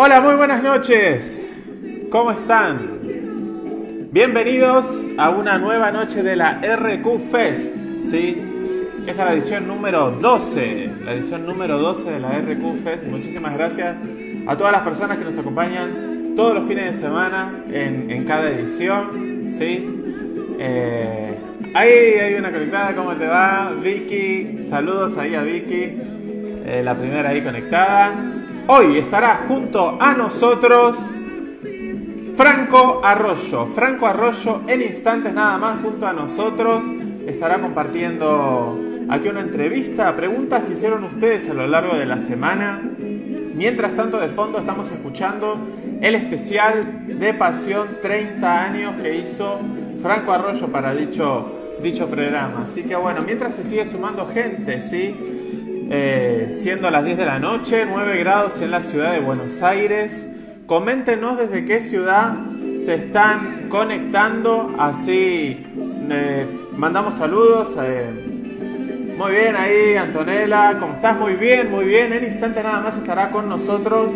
Hola, muy buenas noches. ¿Cómo están? Bienvenidos a una nueva noche de la RQ Fest. ¿sí? Esta es la edición número 12. La edición número 12 de la RQ Fest. Muchísimas gracias a todas las personas que nos acompañan todos los fines de semana en, cada edición. ¿sí? Eh, ahí hay una conectada, ¿cómo te va? Vicky, saludos ahí a Vicky, eh, la primera ahí conectada. Hoy estará junto a nosotros Franco Arroyo. Franco Arroyo en instantes nada más junto a nosotros estará compartiendo aquí una entrevista, preguntas que hicieron ustedes a lo largo de la semana. Mientras tanto, de fondo estamos escuchando el especial de Pasión 30 años que hizo Franco Arroyo para dicho, dicho programa. Así que bueno, mientras se sigue sumando gente, ¿sí? Eh, siendo las 10 de la noche, 9 grados en la ciudad de Buenos Aires. Coméntenos desde qué ciudad se están conectando, así eh, mandamos saludos. Eh, muy bien ahí, Antonella, ¿cómo estás? Muy bien, muy bien. En instante nada más estará con nosotros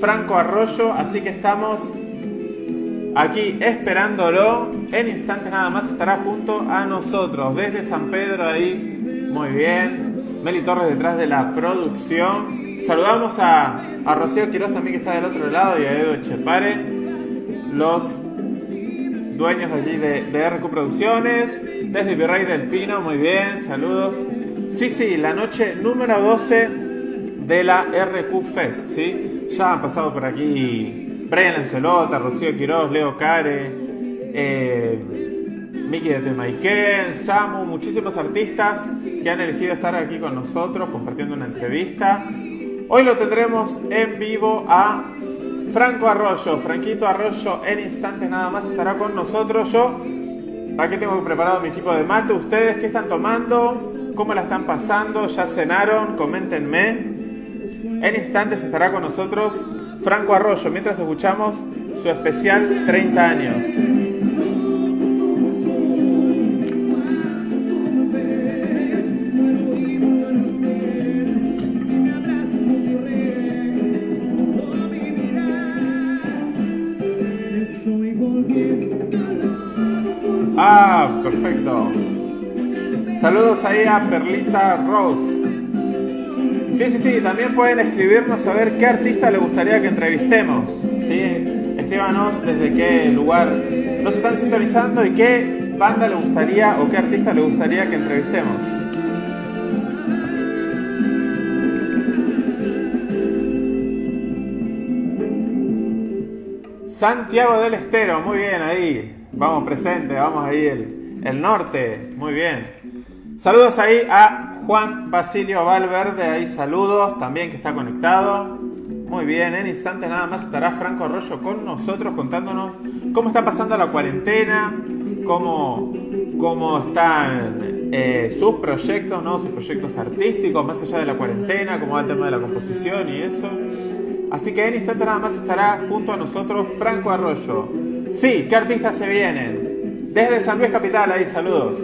Franco Arroyo, así que estamos aquí esperándolo. En instante nada más estará junto a nosotros desde San Pedro ahí. Muy bien. Meli Torres detrás de la producción. Saludamos a, a Rocío Quiroz también que está del otro lado y a Edo Echepare, los dueños allí de, RQ Producciones. Desde Virrey del Pino, muy bien, saludos. Sí, sí, la noche número 12 de la RQ Fest, ¿sí? Ya han pasado por aquí Brian Lancelota, Rocío Quiroz, Leo Care, eh, Miki de Temaiken, Samu, muchísimos artistas que han elegido estar aquí con nosotros compartiendo una entrevista. Hoy lo tendremos en vivo a Franco Arroyo, Franquito Arroyo en instantes nada más estará con nosotros. Yo aquí tengo preparado mi equipo de mate. ¿Ustedes qué están tomando? ¿Cómo la están pasando? ¿Ya cenaron? Coméntenme. En instantes estará con nosotros Franco Arroyo mientras escuchamos su especial 30 años. Perfecto. Saludos ahí a Perlita Rose. Sí, sí, sí, también pueden escribirnos a ver qué artista le gustaría que entrevistemos. ¿sí? Escríbanos desde qué lugar nos están sintonizando y qué banda le gustaría o qué artista le gustaría que entrevistemos. Santiago del Estero, muy bien ahí. Vamos presente, vamos ahí el, el norte, muy bien. Saludos ahí a Juan Basilio Valverde, ahí saludos, también que está conectado. Muy bien, en instante nada más estará Franco Arroyo con nosotros contándonos cómo está pasando la cuarentena, cómo, cómo están eh, sus proyectos, ¿no? sus proyectos artísticos, más allá de la cuarentena, cómo va el tema de la composición y eso. Así que en instante nada más estará junto a nosotros Franco Arroyo. Sí, ¿qué artistas se vienen? Desde San Luis Capital, ahí saludos.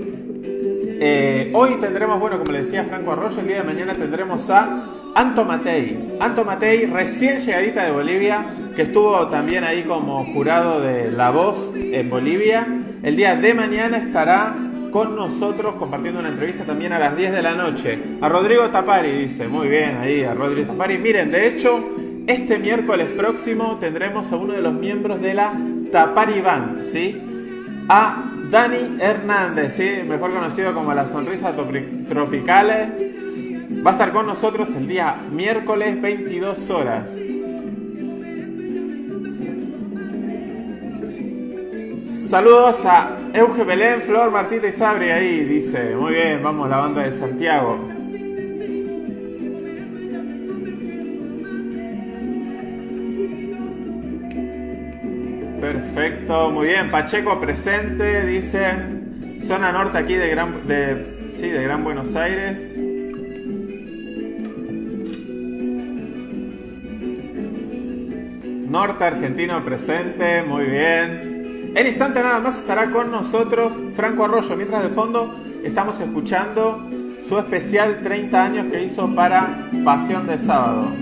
Eh, hoy tendremos, bueno, como le decía Franco Arroyo, el día de mañana tendremos a Anto Matei. Anto Matei, recién llegadita de Bolivia, que estuvo también ahí como jurado de La Voz en Bolivia. El día de mañana estará con nosotros compartiendo una entrevista también a las 10 de la noche. A Rodrigo Tapari, dice, muy bien ahí, a Rodrigo Tapari. Miren, de hecho, este miércoles próximo tendremos a uno de los miembros de la Tapari Band, ¿sí? A Dani Hernández, ¿sí? Mejor conocido como la Sonrisa Tropicales. Va a estar con nosotros el día miércoles 22 horas. Saludos a Euge Belén, Flor, Martita y Sabri ahí, dice. Muy bien, vamos, la banda de Santiago. Perfecto, muy bien. Pacheco presente, dice. Zona norte aquí de Gran, de, sí, de Gran Buenos Aires. Norte argentino presente, muy bien. En instante nada más estará con nosotros Franco Arroyo, mientras de fondo estamos escuchando su especial 30 años que hizo para Pasión de Sábado.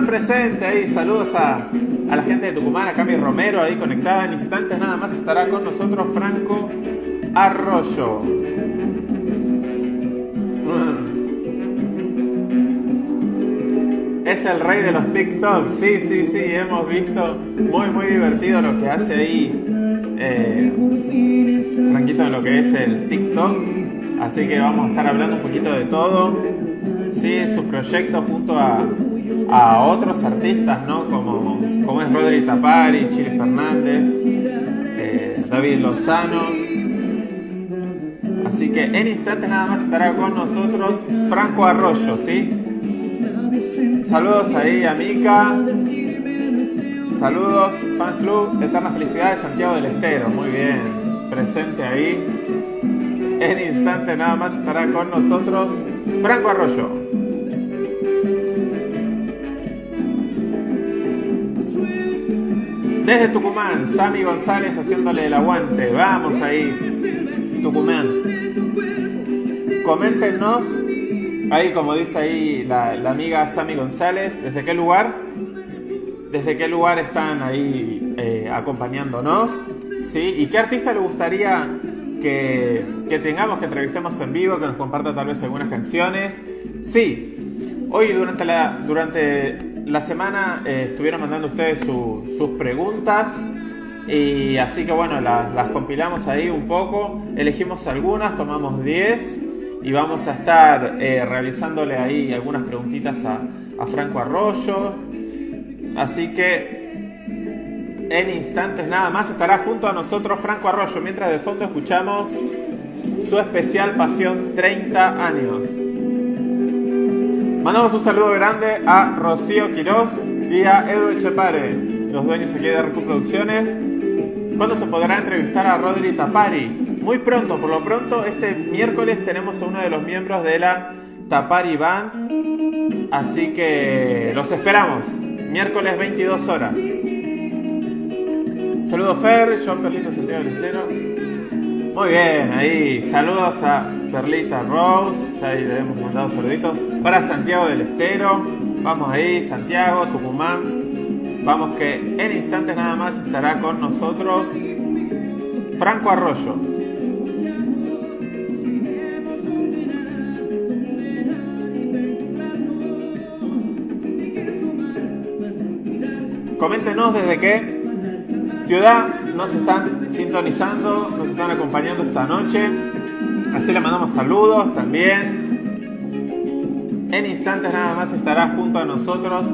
Presente ahí. Saludos a, a la gente de Tucumán, a Cami Romero ahí conectada. En instantes nada más estará con nosotros Franco Arroyo. Es el rey de los TikTok, sí, sí, sí, hemos visto muy, muy divertido lo que hace ahí eh, Franquito en lo que es el TikTok. Así que vamos a estar hablando un poquito de todo. Sí, su proyecto junto a, a otros artistas, ¿no? Como, como es Rodri Tapari, Chile Fernández, eh, David Lozano. Así que en instantes nada más estará con nosotros Franco Arroyo, ¿sí? Saludos ahí a. Saludos, Fan Club, Eternas Felicidades, Santiago del Estero. Muy bien, presente ahí. En instante nada más estará con nosotros Franco Arroyo. Desde Tucumán, Sami González haciéndole el aguante. Vamos ahí, Tucumán. Coméntenos, ahí como dice ahí la, la amiga Sami González, ¿desde qué lugar? ¿Desde qué lugar están ahí eh, acompañándonos? ¿Sí? ¿Y qué artista le gustaría que, que, tengamos, que entrevistemos en vivo, que nos comparta tal vez algunas canciones? Sí, hoy durante la, durante la semana eh, estuvieron mandando ustedes su, sus preguntas y así que bueno, las, las compilamos ahí un poco, elegimos algunas, tomamos 10 y vamos a estar eh, realizándole ahí algunas preguntitas a, a Franco Arroyo. Así que en instantes nada más estará junto a nosotros Franco Arroyo, mientras de fondo escuchamos su especial Pasión 30 años. Mandamos un saludo grande a Rocío Quiroz y a Edu Echepare, los dueños aquí de RQ Producciones. ¿Cuándo se podrá entrevistar a Rodri Tapari? Muy pronto, por lo pronto, este miércoles tenemos a uno de los miembros de la Tapari Band. Así que los esperamos miércoles 22 horas. Saludos Fer, John Perlita Santiago del Estero. Muy bien, ahí. Saludos a Perlita Rose. Ya ahí le hemos mandado saluditos. Para Santiago del Estero. Vamos ahí, Santiago, Tucumán. Vamos que en instantes nada más estará con nosotros Franco Arroyo. Coméntenos desde qué ciudad nos están sintonizando, nos están acompañando esta noche. Así le mandamos saludos también. En instantes nada más estará junto a nosotros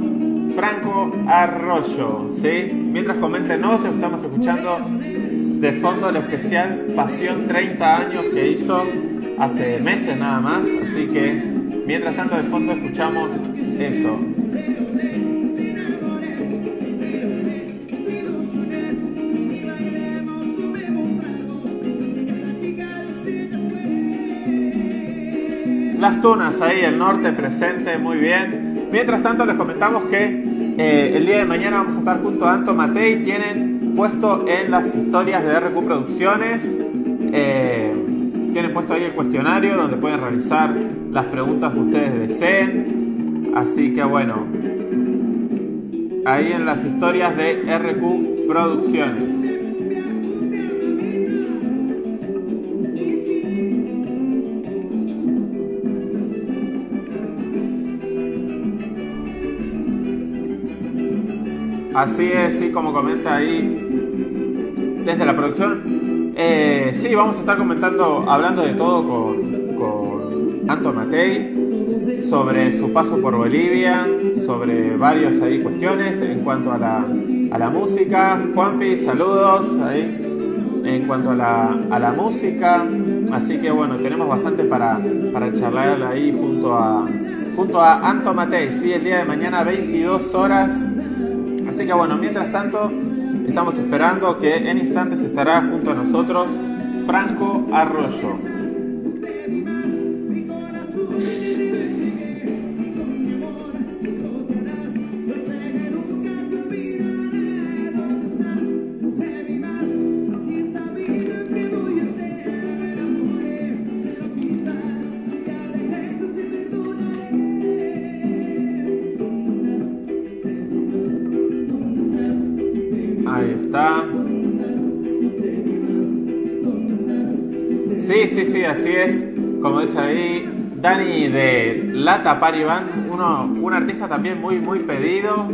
Franco Arroyo. ¿sí? Mientras coméntenos, estamos escuchando de fondo el especial Pasión 30 años que hizo hace meses nada más. Así que mientras tanto de fondo escuchamos eso. Las Tunas ahí, el norte presente, muy bien. Mientras tanto les comentamos que eh, el día de mañana vamos a estar junto a Anto Matei. Tienen puesto en las historias de RQ Producciones, eh, tienen puesto ahí el cuestionario donde pueden realizar las preguntas que ustedes deseen. Así que bueno, ahí en las historias de RQ Producciones. Así es, sí, como comenta ahí desde la producción. Eh, sí, vamos a estar comentando, hablando de todo con, con Anto Matei, sobre su paso por Bolivia, sobre varias ahí cuestiones en cuanto a la, a la música. Juanpi, saludos ahí. En cuanto a la, a la música, así que bueno, tenemos bastante para, para charlar ahí junto a, junto a Anto Matei, sí, el día de mañana 22 horas Así que bueno, mientras tanto, estamos esperando que en instantes estará junto a nosotros Franco Arroyo. Así es. Como dice ahí, Dani de Lata Party Band, uno, un artista también muy, muy pedido.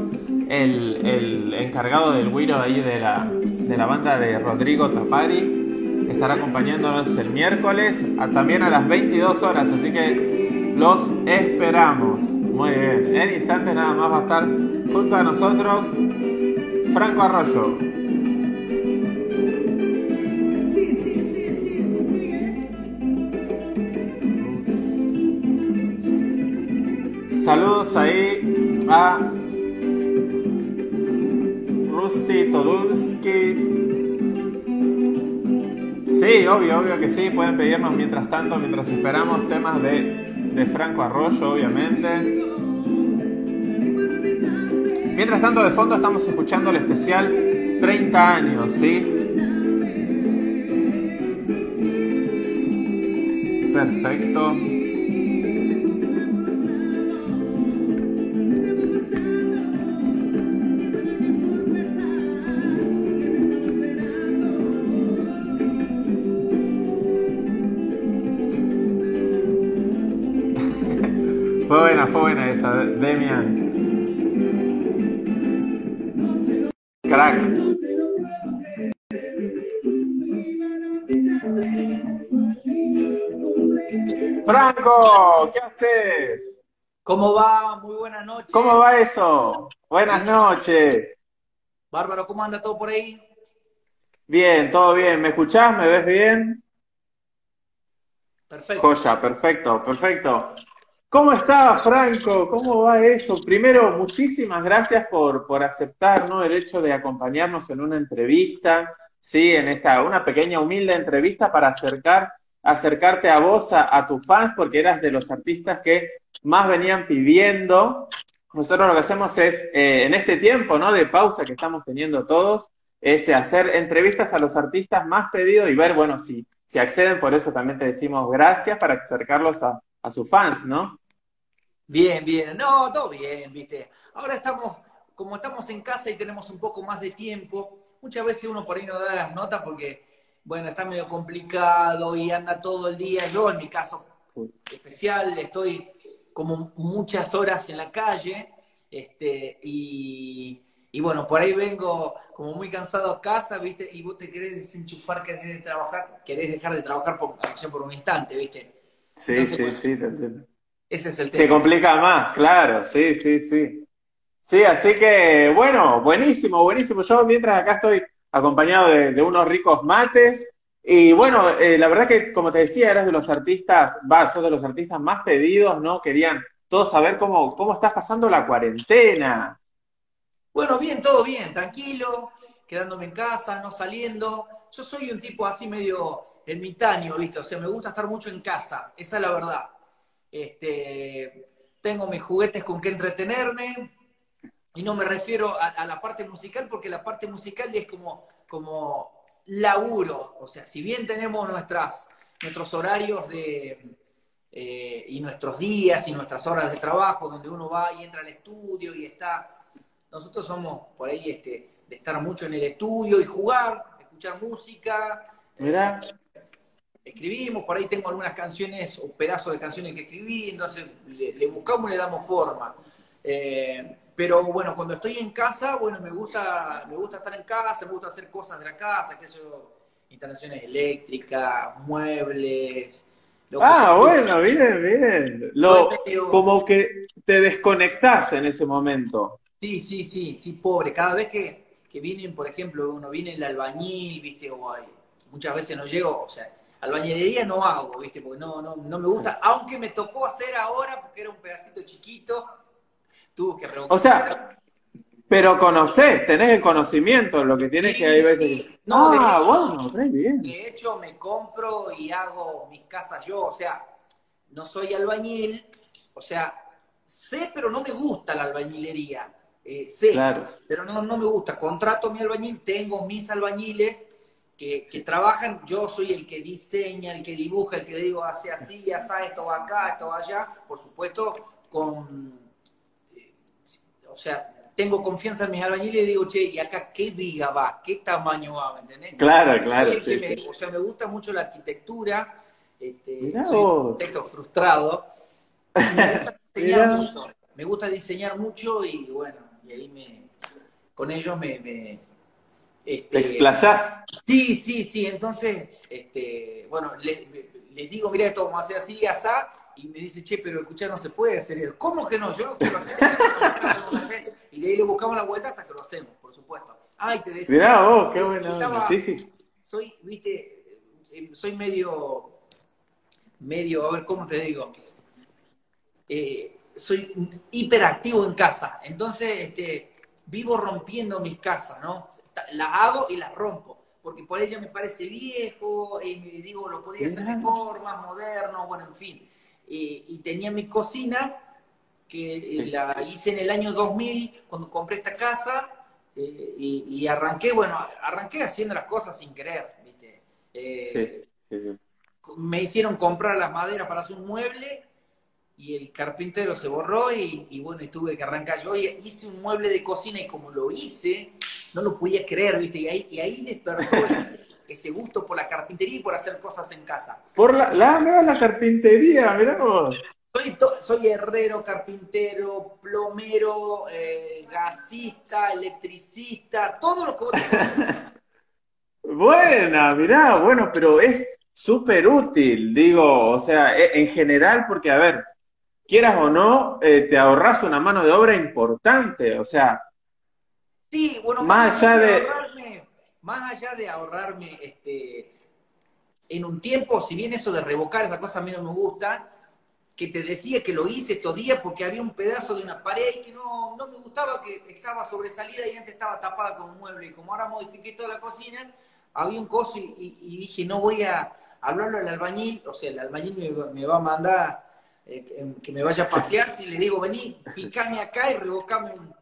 El, el encargado del guiro ahí de la, de la banda de Rodrigo Tapari. Estará acompañándonos el miércoles, también a las 22 horas, así que los esperamos. Muy bien, en instantes nada más va a estar junto a nosotros Franco Arroyo. Saludos ahí a Rusty Todulski. Sí, obvio, obvio que sí. Pueden pedirnos mientras tanto, mientras esperamos temas de, de Franco Arroyo, obviamente. Mientras tanto, de fondo estamos escuchando el especial 30 años, ¿sí? Perfecto. Demian. Crack. Franco, ¿qué haces? ¿Cómo va? Muy buenas noches. ¿Cómo va eso? Buenas noches. Bárbaro, ¿cómo anda todo por ahí? Bien, todo bien. ¿Me escuchás? ¿Me ves bien? Perfecto. Joya, perfecto, perfecto. ¿Cómo está, Franco? ¿Cómo va eso? Primero, muchísimas gracias por, por aceptar ¿no? el hecho de acompañarnos en una entrevista, sí, en esta, una pequeña, humilde entrevista para acercar, acercarte a vos, a, a tus fans, porque eras de los artistas que más venían pidiendo. Nosotros lo que hacemos es, eh, en este tiempo ¿no? de pausa que estamos teniendo todos, es hacer entrevistas a los artistas más pedidos y ver, bueno, si, si acceden, por eso también te decimos gracias para acercarlos a, a sus fans, ¿no? Bien, bien. No, todo bien, viste. Ahora estamos, como estamos en casa y tenemos un poco más de tiempo, muchas veces uno por ahí no da las notas porque, bueno, está medio complicado y anda todo el día. Yo, en mi caso especial, estoy como muchas horas en la calle, este, y, y bueno, por ahí vengo como muy cansado a casa, ¿viste? Y vos te querés desenchufar, querés de trabajar, querés dejar de trabajar por, por un instante, ¿viste? Sí, Entonces, sí, sí, te entiendo. Ese es el tema. Se complica más, claro, sí, sí, sí. Sí, así que, bueno, buenísimo, buenísimo. Yo mientras acá estoy acompañado de, de unos ricos mates. Y bueno, eh, la verdad que, como te decía, eras de los artistas, va, sos de los artistas más pedidos, ¿no? Querían todos saber cómo, cómo estás pasando la cuarentena. Bueno, bien, todo bien, tranquilo, quedándome en casa, no saliendo. Yo soy un tipo así medio ermitaño, ¿viste? O sea, me gusta estar mucho en casa, esa es la verdad. Este, tengo mis juguetes con que entretenerme, y no me refiero a, a la parte musical, porque la parte musical es como, como laburo. O sea, si bien tenemos nuestras, nuestros horarios de, eh, y nuestros días y nuestras horas de trabajo, donde uno va y entra al estudio y está. Nosotros somos por ahí este, de estar mucho en el estudio y jugar, escuchar música. Mira, Escribimos, por ahí tengo algunas canciones o pedazos de canciones que escribí, entonces le, le buscamos y le damos forma. Eh, pero bueno, cuando estoy en casa, bueno, me gusta, me gusta estar en casa, me gusta hacer cosas de la casa, que yo, instalaciones eléctricas, muebles. lo ah, bueno, bien, bien. Lo, como que te desconectás en ese momento. Sí, sí, sí, sí, pobre. Cada vez que, que vienen, por ejemplo, uno viene el albañil, viste, o hay, muchas veces no llego, o sea, albañilería no hago, viste, porque no, no, no me gusta, aunque me tocó hacer ahora porque era un pedacito chiquito, tuve que O sea, pero conocés, tenés el conocimiento, lo que tienes Sí, que hay veces. sí. No, de ah, hecho- bueno, re bien. De hecho, me compro y hago mis casas yo, o sea, no soy albañil, o sea, sé, pero no me gusta la albañilería. Eh, sé, Claro. pero no, no me gusta. Contrato mi albañil, tengo mis albañiles que, que trabajan, yo soy el que diseña, el que dibuja, el que le digo, hace así, hace esto va acá, esto va allá, por supuesto, con, eh, o sea, tengo confianza en mis albañiles y digo, che, ¿y acá qué viga va? ¿Qué tamaño va? ¿Me entendés? Claro, claro. Sí, sí, me, sí. O sea, me gusta mucho la arquitectura. Este, soy un arquitecto frustrado. Me gusta diseñar mucho. Me gusta diseñar mucho y bueno, y ahí me, con ellos me, me este, ¿Te explayás? Sí, sí, sí. Entonces, este, bueno, les, les digo, mira, esto vamos a hacer así, asá, y me dice, che, pero escuchar no se puede hacer eso. ¿Cómo que no? Yo no quiero hacer eso. Y de ahí le buscamos la vuelta hasta que lo hacemos, por supuesto. Ay, te decía. Mirá vos, qué buena. Sí, sí. Soy, viste, eh, soy medio, medio, a ver, ¿cómo te digo? Eh, soy hiperactivo en casa. Entonces, este, vivo rompiendo mis casas, ¿no? Las hago y las rompo. Porque por ella me parece viejo, y me digo, lo podría hacer mejor, más moderno, bueno, en fin. Eh, y tenía mi cocina, que eh, la hice en el año 2000, cuando compré esta casa, eh, y, y arranqué, bueno, arranqué haciendo las cosas sin querer, ¿viste? Sí, sí, sí. me hicieron comprar las maderas para hacer un mueble y el carpintero se borró y, y bueno, y tuve que arrancar yo y hice un mueble de cocina y como lo hice, no lo podía creer, ¿viste? Y ahí, y ahí despertó ese- gusto por la carpintería y por hacer cosas en casa. Por la, la, la carpintería, mirá vos. Soy, soy herrero, carpintero, plomero, eh, gasista, electricista, todo lo que vos. Buena, mirá, bueno, pero es súper útil, digo, o sea, e- en general, porque, a ver, quieras o no, eh, te ahorras una mano de obra importante, o sea, Sí, bueno, Más allá de- ahorrarme, más allá de ahorrarme este, en un tiempo, si bien eso de revocar esa cosa a mí no me gusta, que te decía que lo hice estos días porque había un pedazo de una pared que no, no me gustaba, que estaba sobresalida y antes estaba tapada con un mueble. Y como ahora modifiqué toda la cocina, había un coso y, y- y dije, no voy a hablarlo al albañil, o sea, el albañil me va a mandar eh, que, que me vaya a pasear, si le digo, vení, picame acá y revocame un,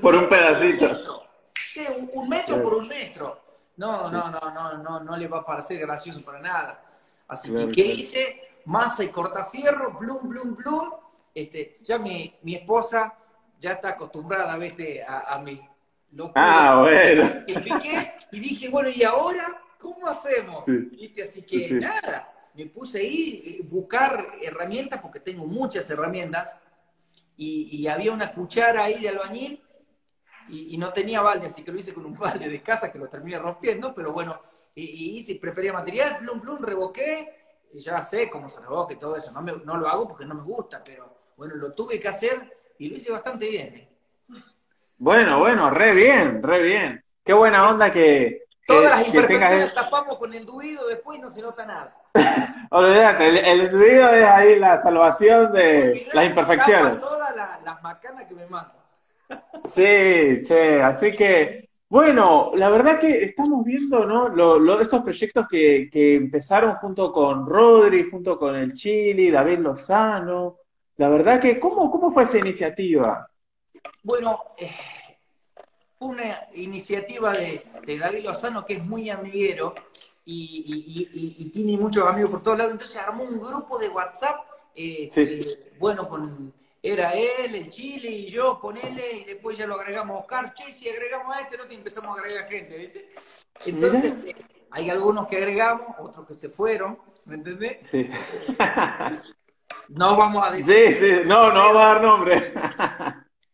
Por un pedacito. ¿Qué? Un, un metro por un metro. No, no, no, no, no, no le va a parecer gracioso para nada. Así que, ¿qué hice? Masa y cortafierro, blum, blum, blum. Este, ya mi, mi esposa ya está acostumbrada, ¿viste? A, a mi locura. Ah, bueno. Y dije, bueno, ¿y ahora cómo hacemos? Sí. ¿Viste? Así que Sí. nada, me puse ahí a buscar herramientas, porque tengo muchas herramientas, y, y había una cuchara ahí de albañil, y, y no tenía balde, así que lo hice con un balde de casa que lo terminé rompiendo, pero bueno, y, y hice, preparé material, plum, plum, revoqué, y ya sé cómo se revoca y todo eso, no, me- no lo hago porque no me gusta, pero bueno, lo tuve que hacer y lo hice bastante bien. ¿eh? Bueno, bueno, re bien, re bien. Qué buena onda que, que, Todas las tengas... imperfecciones tapamos con enduido después y no se nota nada. Olvídate, el, el es ahí la salvación de las imperfecciones. Todas las, las macanas que me mandan. Sí, che, así que, bueno, la verdad que estamos viendo, ¿no? Lo, lo- estos proyectos que, que empezaron junto con Rodri, junto con el Chili, David Lozano. La verdad que, ¿cómo, cómo fue esa iniciativa? Bueno, eh, una iniciativa de, de David Lozano que es muy amiguero y, y- y- y tiene muchos amigos por todos lados, entonces armó un grupo de WhatsApp, eh, Sí. eh, bueno, con era él, el Chile y yo, ponele, y después ya lo agregamos a Oscar, che, si agregamos a este, no te empezamos a agregar gente, ¿viste? Entonces, eh, hay algunos que agregamos, otros que se fueron, ¿me entendés? Sí, No vamos a decir sí, sí, no, no vamos a dar nombre.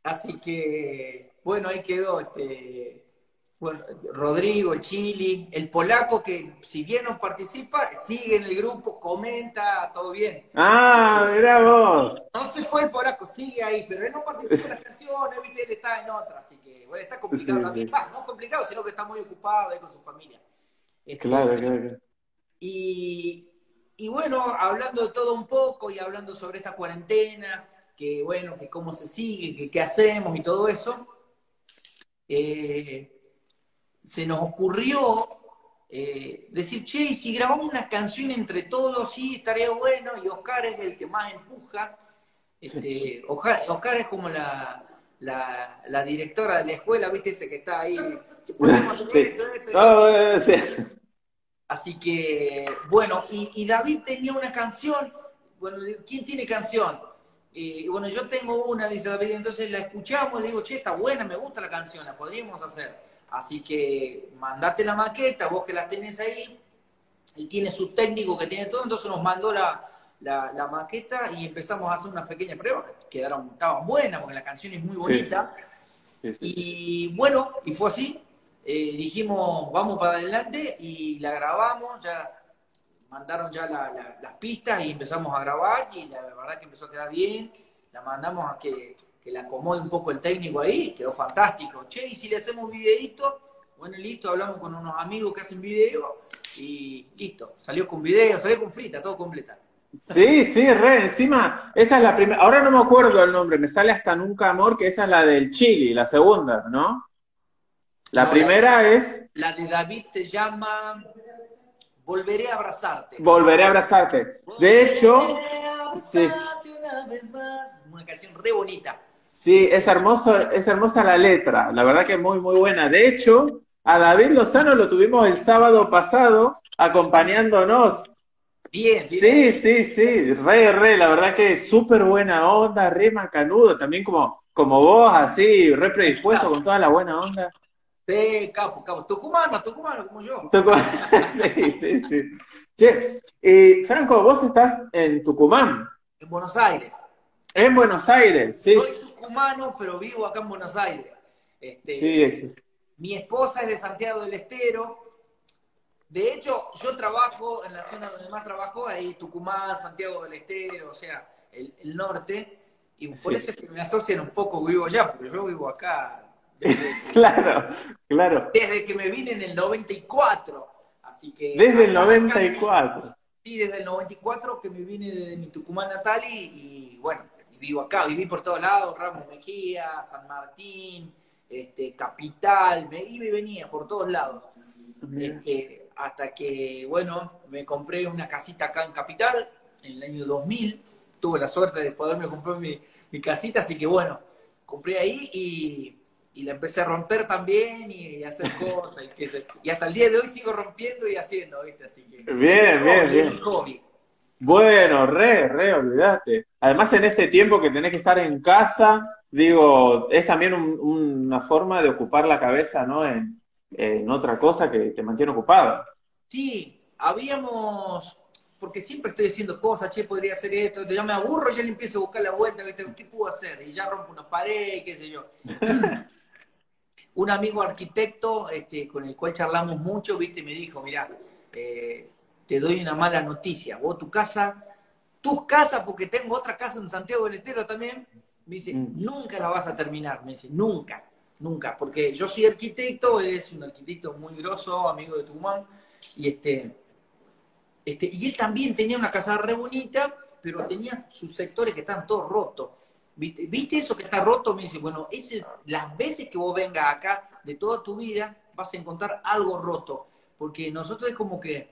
Así que, bueno, ahí quedó este, bueno, Rodrigo, el Chili, el polaco que si bien no participa, sigue en el grupo, comenta, todo bien. Ah, mirá vos. No se fue el polaco, sigue ahí, pero él no participa en las canciones, ¿viste? él está en otra, así que, bueno, está complicado Sí, también. sí. Va, no complicado, sino que está muy ocupado ahí con su familia. Este, Claro, claro, claro. y, y bueno, hablando de todo un poco y hablando sobre esta cuarentena, que bueno, que cómo se sigue, que qué hacemos y todo eso, eh, se nos ocurrió eh, decir, che, y si grabamos una canción entre todos, sí, estaría bueno, y Oscar es el que más empuja. Este, Oscar es como la, la, la directora de la escuela, ¿viste? Ese que está ahí. "Che, podemos hacer Sí. esto, esto, No, eh, sí. Así que, bueno, y, y David tenía una canción. Bueno, ¿quién tiene canción? Y bueno, yo tengo una, dice David, entonces la escuchamos y le digo, che, está buena, me gusta la canción, la podríamos hacer. Así que mandate la maqueta, vos que la tenés ahí, y tiene su técnico que tiene todo, entonces nos mandó la, la, maqueta y empezamos a hacer unas pequeñas pruebas que quedaron, estaban buenas porque la canción es muy bonita. Y bueno, y fue así. Eh, dijimos, vamos para adelante y la grabamos, ya mandaron ya las pistas y empezamos a grabar y la verdad que empezó a quedar bien. La mandamos a que, que la acomode un poco el técnico ahí, quedó fantástico. Che, y si le hacemos un videito, bueno, listo, hablamos con unos amigos que hacen video y listo, salió con video, salió con frita, todo completa. Sí, sí, re, encima, esa es la primera, ahora no me acuerdo el nombre, me sale hasta Nunca Amor, que esa es la del Chili, la segunda, ¿no? La primera es... La de David se llama Volveré a abrazarte. Volveré a abrazarte. De hecho, sí. Una canción re bonita. Sí, es hermoso, es hermosa la letra, la verdad que es muy, muy buena. De hecho, a David Lozano lo tuvimos el sábado pasado acompañándonos Bien, Sí, sí, sí, re, re, la verdad que es súper buena onda, re macanudo, también como, como vos, así, re predispuesto con toda la buena onda. Sí, capo, capo, tucumano, tucumano, como yo. sí, sí, sí. Che, eh, Franco, vos estás en Tucumán. En Buenos Aires. En Buenos Aires, sí. Soy tucumano, pero vivo acá en Buenos Aires. Este, sí, sí. Mi esposa es de Santiago del Estero, de hecho, yo trabajo en la zona donde más trabajo, ahí Tucumán, Santiago del Estero, o sea, el, norte, y por eso es que me asocian un poco vivo allá, porque yo vivo acá. claro, claro. Desde que me vine en el 94, así que... Desde el 94. sí, desde el 94 que me vine de mi Tucumán natal y, bueno, vivo acá, viví por todos lados, Ramos Mejía, San Martín, este, Capital, me iba y venía por todos lados. Este, hasta que, bueno, me compré una casita acá en Capital, en el año 2000. Tuve la suerte de poderme comprar mi, casita, así que bueno, compré ahí y, la empecé a romper también y, hacer cosas. y, hasta el día de hoy sigo rompiendo y haciendo, ¿viste? Así que. Bien, bien, bien. Bueno, re, re, olvídate. Además, en este tiempo que tenés que estar en casa, digo, es también una forma de ocupar la cabeza, ¿no? En, en otra cosa que te mantiene ocupado. Sí, habíamos, porque siempre estoy diciendo cosas, che, podría hacer esto, ya me aburro, ya le empiezo a buscar la vuelta, ¿qué puedo hacer? Y ya rompo una pared, qué sé yo. Un amigo arquitecto este, con el cual charlamos mucho, viste, me dijo, mira, eh, te doy una mala noticia, vos tu casa, tu casa, porque tengo otra casa en Santiago del Estero también, me dice, mm. nunca la vas a terminar, me dice, nunca nunca, porque yo soy arquitecto, él es un arquitecto muy grosso, amigo de Tucumán, y este, este, y él también tenía una casa re bonita, pero tenía sus sectores que están todos rotos. ¿Viste, ¿Viste eso que está roto? Me dice, bueno, ese, las veces que vos vengas acá de toda tu vida, vas a encontrar algo roto. Porque nosotros es como que,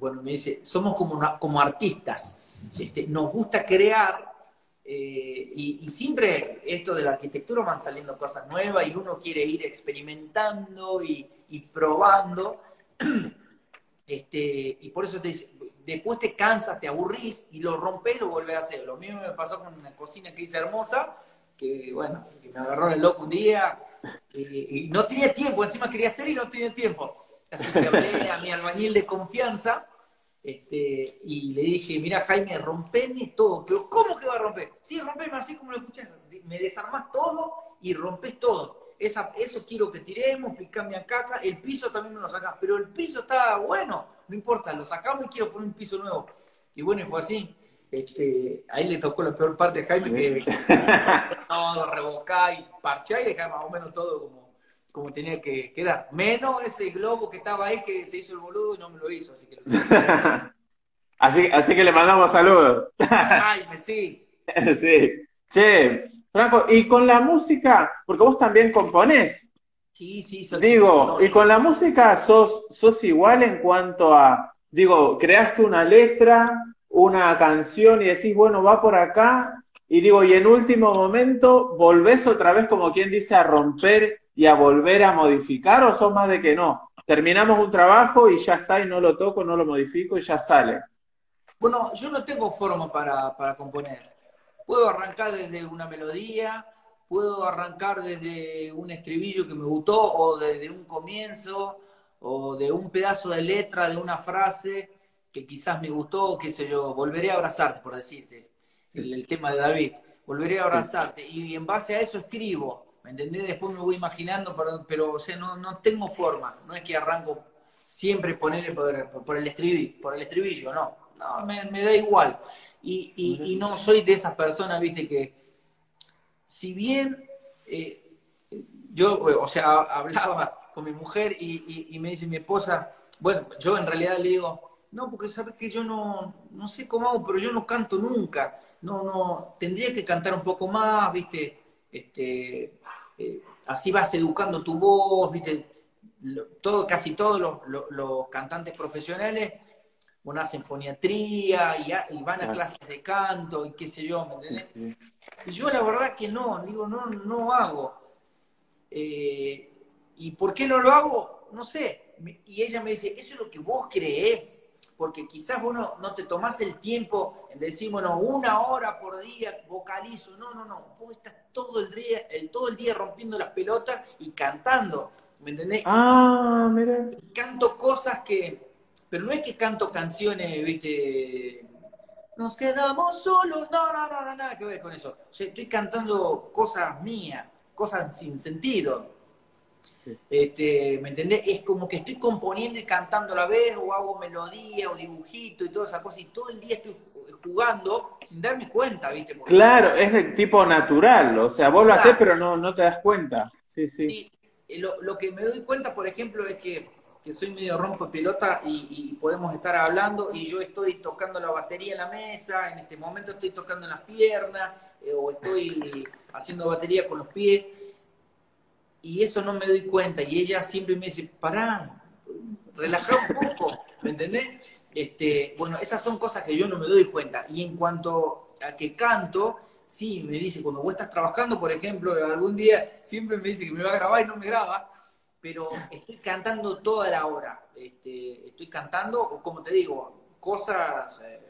bueno, me dice, somos como, como artistas. Este, nos gusta crear, eh, y, siempre esto de la arquitectura van saliendo cosas nuevas y uno quiere ir experimentando y, probando. Este, y por eso te después te cansas, te aburrís y lo rompes y lo volvés a hacer. Lo mismo me pasó con una cocina que hice hermosa, que bueno, que me agarró el loco un día y, no tenía tiempo, encima quería hacer y no tenía tiempo. Así que hablé a mi albañil de confianza este, y le dije, mira Jaime, rompeme todo. Pero ¿cómo que va a romper? Sí, rompeme así como lo escuchás. Me desarmás todo y rompes todo. Esa, eso quiero que tiremos, picame a caca. El piso también me lo sacás. Pero el piso está bueno, no importa, lo sacamos y quiero poner un piso nuevo. Y bueno, fue así. Este, ahí le tocó la peor parte a Jaime, que todo revocar y parchar y dejar más o menos todo como como tenía que quedar. Menos ese globo que estaba ahí que se hizo el boludo y no me lo hizo, así que así, así que le mandamos saludos. Ay, sí. sí. Che, Franco, y con la música, porque vos también componés. Sí, sí, Digo, y con la música sos, sos igual en cuanto a, digo, creaste una letra, una canción y decís, bueno, va por acá, y digo, y en último momento volvés otra vez como quien dice a romper y a volver a modificar o son más de que no? Terminamos un trabajo y ya está y no lo toco, no lo modifico y ya sale. Bueno, yo no tengo forma para, componer, puedo arrancar desde una melodía, puedo arrancar desde un estribillo que me gustó, o desde un comienzo, o de un pedazo de letra, de una frase que quizás me gustó, qué sé yo, volveré a abrazarte, por decirte, el, tema de David, volveré a abrazarte, y en base a eso escribo, ¿me entendés? Después me voy imaginando, pero, pero o sea, no, no tengo forma, no es que arranco siempre ponerle por, por, el, estribillo, por el estribillo, no, no, me, da igual. Y, y, no soy de esas personas, viste, que si bien eh, yo, o sea, hablaba con mi mujer y, y, me dice mi esposa, bueno, yo en realidad le digo, no, porque sabes que yo no, no sé cómo hago, pero yo no canto nunca. No, no, tendría que cantar un poco más, viste, este, eh, así vas educando tu voz, viste, todo, casi todos los, cantantes profesionales una hacen foniatría y, van a clases de canto y qué sé yo, ¿me entendés? Y yo la verdad que no, digo, no, no hago. Eh, ¿Y por qué no lo hago? No sé. Y ella me dice, eso es lo que vos creés, porque quizás vos no, te tomás el tiempo en decir, bueno, una hora por día vocalizo. No, no, no. Vos estás todo el día, el, todo el día rompiendo las pelotas y cantando. ¿Me entendés? Ah, mira. Canto cosas que. Pero no es que canto canciones, viste. Nos quedamos solos. No, no, no, no, nada que ver con eso. O sea, estoy cantando cosas mías, cosas sin sentido. Este, ¿Me entendés? Es como que estoy componiendo y cantando a la vez, o hago melodía, o dibujito y toda esa cosa, y todo el día estoy jugando sin darme cuenta, ¿viste? claro, es de tipo natural, o sea, vos lo haces pero no, no te das cuenta. Sí, sí. sí eh, lo, que me doy cuenta, por ejemplo, es que, soy medio rompo pelota y, podemos estar hablando y yo estoy tocando la batería en la mesa, en este momento estoy tocando en las piernas eh, o estoy haciendo batería con los pies y eso no me doy cuenta y ella siempre me dice, pará, relajá un poco, ¿me entendés? Este, bueno, esas son cosas que yo no me doy cuenta y en cuanto a que canto, sí, me dice, cuando vos estás trabajando, por ejemplo, algún día siempre me dice que me va a grabar y no me graba, pero estoy cantando toda la hora. Este, estoy cantando, como te digo, cosas eh,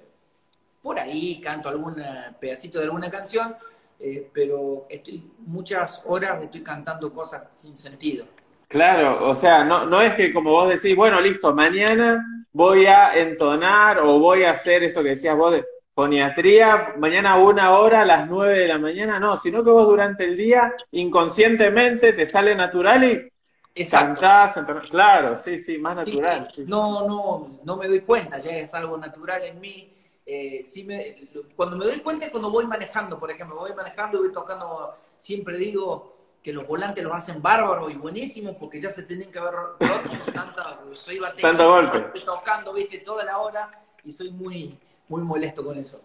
por ahí, canto algún pedacito de alguna canción, eh, pero estoy muchas horas estoy cantando cosas sin sentido. Claro, o sea, no es que como vos decís, bueno, listo, mañana voy a entonar o voy a hacer esto que decías vos de foniatría, mañana una hora a las nueve de la mañana, no, sino que vos durante el día inconscientemente te sale natural y Exacto. cantás, claro, sí, sí, más natural. No, no, no me doy cuenta, ya es algo natural en mí. Eh, me, cuando me doy cuenta es cuando voy manejando, por ejemplo, voy manejando y voy tocando, siempre digo que los volantes los hacen bárbaros y buenísimos porque ya se tienen que haber roto tanta, soy batería, estoy tocando, viste, toda la hora y soy muy, muy molesto con eso.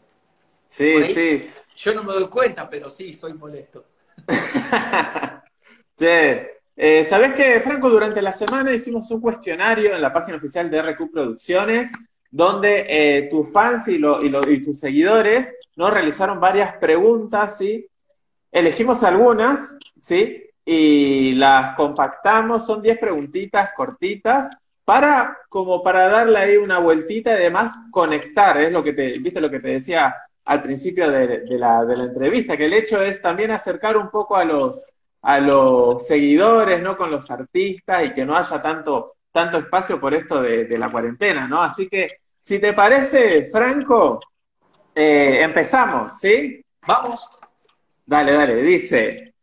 Sí, sí. Yo no me doy cuenta, pero sí, soy molesto. che, eh, ¿sabés que, Franco? Durante la semana hicimos un cuestionario en la página oficial de RQ Producciones, donde eh, tus fans y, y, tus seguidores nos realizaron varias preguntas, ¿sí? Elegimos algunas, ¿sí? Y las compactamos, son 10 preguntitas cortitas, para, como para darle ahí una vueltita y además conectar, es lo que te, viste lo que te decía al principio de, la, entrevista, que el hecho es también acercar un poco a los, a los seguidores, ¿no? Con los artistas y que no haya tanto, tanto espacio por esto de, la cuarentena, ¿no? Así que, si te parece, Franco, eh, empezamos, ¿sí? Vamos. Dale, dale, dice,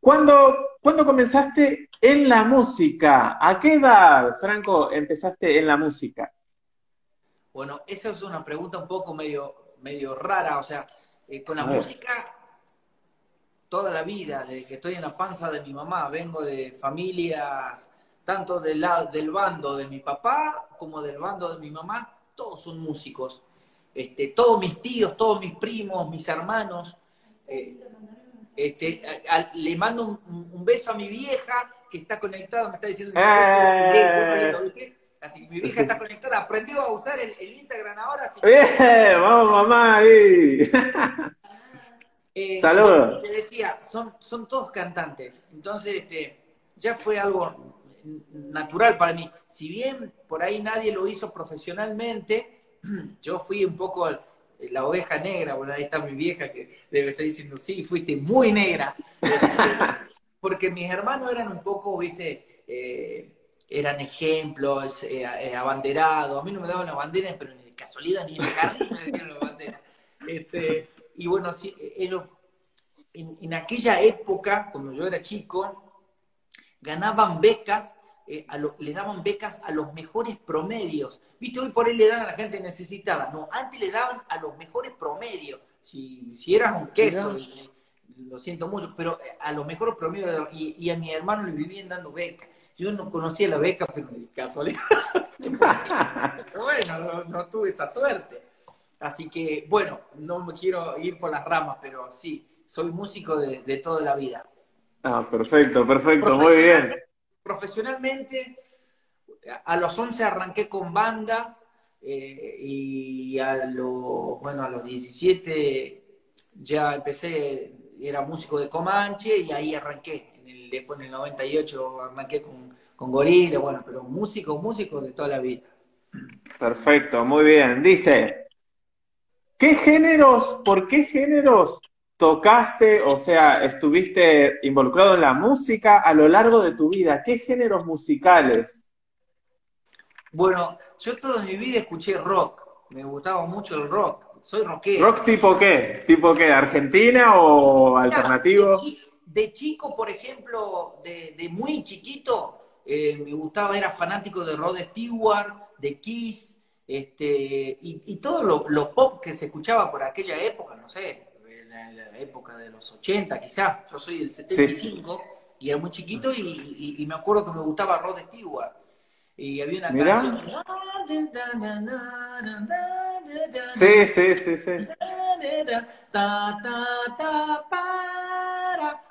¿cuándo, ¿cuándo comenzaste en la música, ¿a qué edad, Franco, empezaste en la música? Bueno, esa es una pregunta un poco medio, medio rara, o sea, eh, con la música toda la vida, desde que estoy en la panza de mi mamá, vengo de familia, tanto del, del bando de mi papá como del bando de mi mamá, todos son músicos. Este, todos mis tíos, todos mis primos, mis hermanos. Eh, este, le mando un, beso a mi vieja, que está conectado, me está diciendo eh. Así que mi vieja está conectada, aprendió a usar el, Instagram ahora. Así vamos mamá ahí. Eh, Saludos. te decía, son, son todos cantantes. Entonces, este, ya fue algo natural para mí. Si bien por ahí nadie lo hizo profesionalmente, yo fui un poco la oveja negra, bueno, ahí está mi vieja que debe estar diciendo, sí, fuiste muy negra. Porque mis hermanos eran un poco, viste, eh, eran ejemplos, eh, eh, abanderados. A mí no me daban la bandera, pero ni de casualidad ni en la carne me dieron la bandera. Este, y bueno, sí, ellos, en, aquella época, cuando yo era chico, ganaban becas, a les daban becas a los mejores promedios. Viste, hoy por ahí le dan a la gente necesitada. No, antes le daban a los mejores promedios. Si, si eras un queso, lo siento mucho, pero a los mejores promedios, y, y a mi hermano le vivían dando becas. Yo no conocía la beca, pero de casualidad. bueno, no, tuve esa suerte. Así que, bueno, no me quiero ir por las ramas, pero sí, soy músico de, toda la vida. Ah, perfecto, perfecto, muy bien. Profesionalmente, a los 11 arranqué con bandas eh, y a los, bueno, a los 17 ya empecé, era músico de Comanche y ahí arranqué después en el 98 arranqué con, con Gorila, bueno, pero músico, músico de toda la vida. Perfecto, muy bien. Dice, ¿qué géneros, por qué géneros tocaste, o sea, estuviste involucrado en la música a lo largo de tu vida? ¿Qué géneros musicales? Bueno, yo toda mi vida escuché rock, me gustaba mucho el rock, soy rockero. ¿Rock tipo qué? ¿Tipo qué? ¿Argentina o alternativo? de chico, por ejemplo, de, muy chiquito, eh, me gustaba, era fanático de Rod Stewart, de Kiss, este, y, todo lo, pop que se escuchaba por aquella época, no sé, la, la época de los 80 quizás, yo soy del 75 y era muy chiquito y, me acuerdo que me gustaba Rod Stewart. Y había una canción. Sí, sí, sí, sí.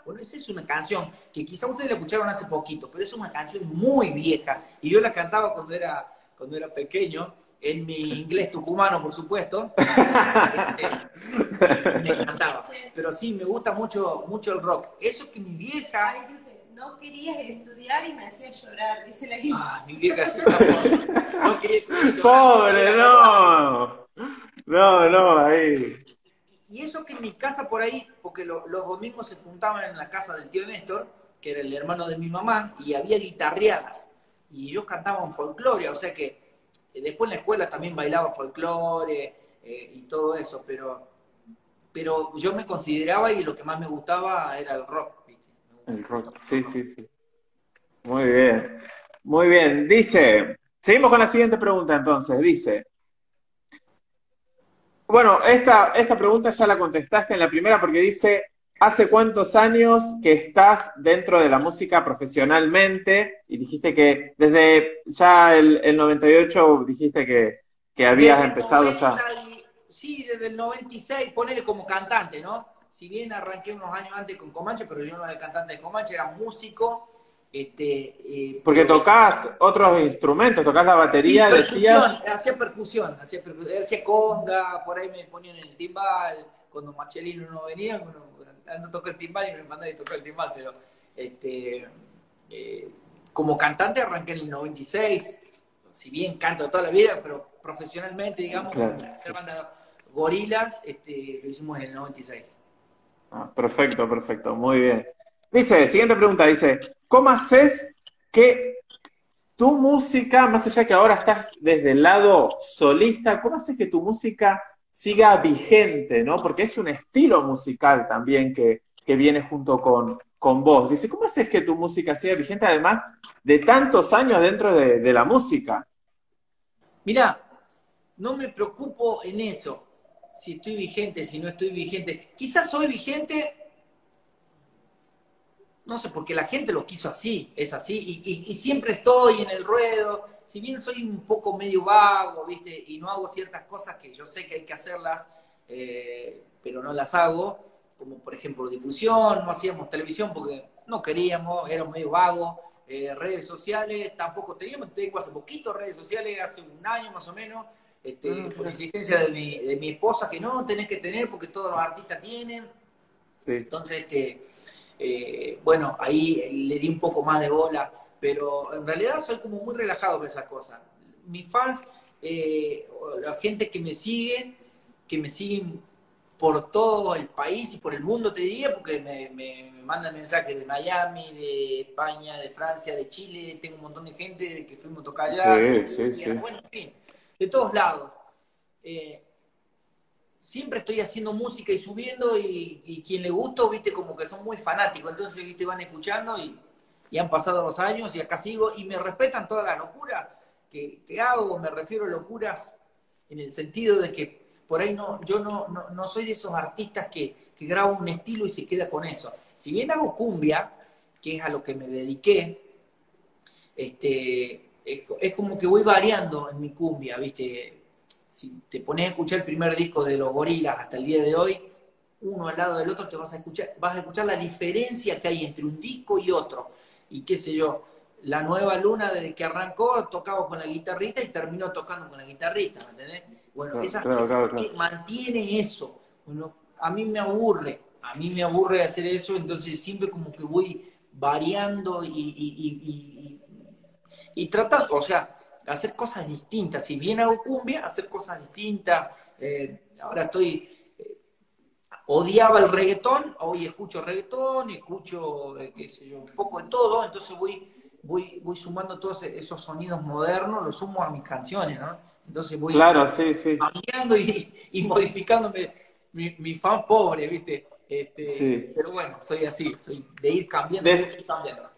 Bueno, esa es una canción que quizá ustedes la escucharon hace poquito, pero es una canción muy vieja. Y yo la cantaba cuando era, cuando era pequeño, en mi inglés tucumano, por supuesto. me encantaba. Pero sí, me gusta mucho, mucho el rock. Eso que mi vieja... no querías estudiar y me hacía llorar, dice la hija. Ah, mi vieja sí, no quería Pobre, no. No, no, ahí y eso que en mi casa por ahí, porque los domingos se juntaban en la casa del tío Néstor, que era el hermano de mi mamá, y había guitarreadas. Y ellos cantaban folclore, o sea que después en la escuela también bailaba folclore eh, y todo eso, pero, pero yo me consideraba y lo que más me gustaba era el rock. El rock, sí, sí, sí. Muy bien. Muy bien. Dice, seguimos con la siguiente pregunta entonces. Dice, bueno, esta, esta pregunta ya la contestaste en la primera porque dice, ¿hace cuántos años que estás dentro de la música profesionalmente? Y dijiste que desde ya el, 98 dijiste que, que habías empezado ya. Sí, desde el 96, ponele como cantante, ¿no? Si bien arranqué unos años antes con Comanche, pero yo no era cantante de Comanche, era músico este, eh, Porque tocas otros instrumentos, tocas la batería, decías. Hacía percusión, hacía percusión, hacía conga, por ahí me ponían el timbal, cuando Marcelino no venía, bueno, no tocó el timbal y me mandaba a tocar el timbal, pero este, eh, como cantante arranqué en el 96, si bien canto toda la vida, pero profesionalmente, digamos, hacer banda Gorilas, este, lo hicimos en el 96. Ah, perfecto, perfecto, muy bien. Dice, siguiente pregunta, dice, ¿cómo haces que tu música, más allá que ahora estás desde el lado solista, ¿cómo haces que tu música siga vigente, ¿no? Porque es un estilo musical también que, viene junto con, con vos. Dice, ¿cómo haces que tu música siga vigente además de tantos años dentro de, de la música? Mira, no me preocupo en eso, si estoy vigente, si no estoy vigente. Quizás soy vigente no sé, porque la gente lo quiso así, es así, y, siempre estoy en el ruedo, si bien soy un poco medio vago, ¿viste? Y no hago ciertas cosas que yo sé que hay que hacerlas, eh, pero no las hago, como por ejemplo difusión, no hacíamos televisión porque no queríamos, era medio vago, eh, redes sociales tampoco teníamos, tengo hace poquito redes sociales, hace un año más o menos, este, ah, por insistencia de mi, de mi esposa que no tenés que tener porque todos los artistas tienen. Entonces, este, eh, bueno, ahí le di un poco más de bola, pero en realidad soy como muy relajado con esas cosas. Mis fans, eh, la gente que me sigue, que me siguen por todo el país y por el mundo, te diría, porque me, me, mandan mensajes de Miami, de España, de Francia, de Chile, tengo un montón de gente que fuimos a tocar allá, sí, sí, sí. bueno, en fin, de todos lados. Eh, siempre estoy haciendo música y subiendo y, quien le gusta, viste, como que son muy fanáticos, entonces, viste, van escuchando y, han pasado los años y acá sigo y me respetan todas las locuras que, hago, me refiero a locuras en el sentido de que por ahí no, yo no, no, soy de esos artistas que, que grabo un estilo y se queda con eso. Si bien hago cumbia, que es a lo que me dediqué, este, es, como que voy variando en mi cumbia, ¿viste? Si te pones a escuchar el primer disco de los gorilas hasta el día de hoy, uno al lado del otro te vas a escuchar, vas a escuchar la diferencia que hay entre un disco y otro. Y qué sé yo, la nueva luna desde que arrancó tocaba con la guitarrita y terminó tocando con la guitarrita, ¿me entendés? Bueno, esa, que mantiene eso. Bueno, a mí me aburre, a mí me aburre hacer eso, entonces siempre como que voy variando y, y, y, tratando, o sea, hacer cosas distintas. Si bien hago cumbia, hacer cosas distintas. Eh, ahora estoy, eh, odiaba el reggaetón, hoy escucho reggaetón, escucho, eh, qué sé yo, un poco de todo, entonces voy, voy, voy sumando todos esos sonidos modernos, los sumo a mis canciones, ¿no? Entonces voy claro, sí, sí. cambiando y, y modificándome mi, fan pobre, ¿viste? Este, Pero bueno, soy así, soy de ir cambiando, cambiando.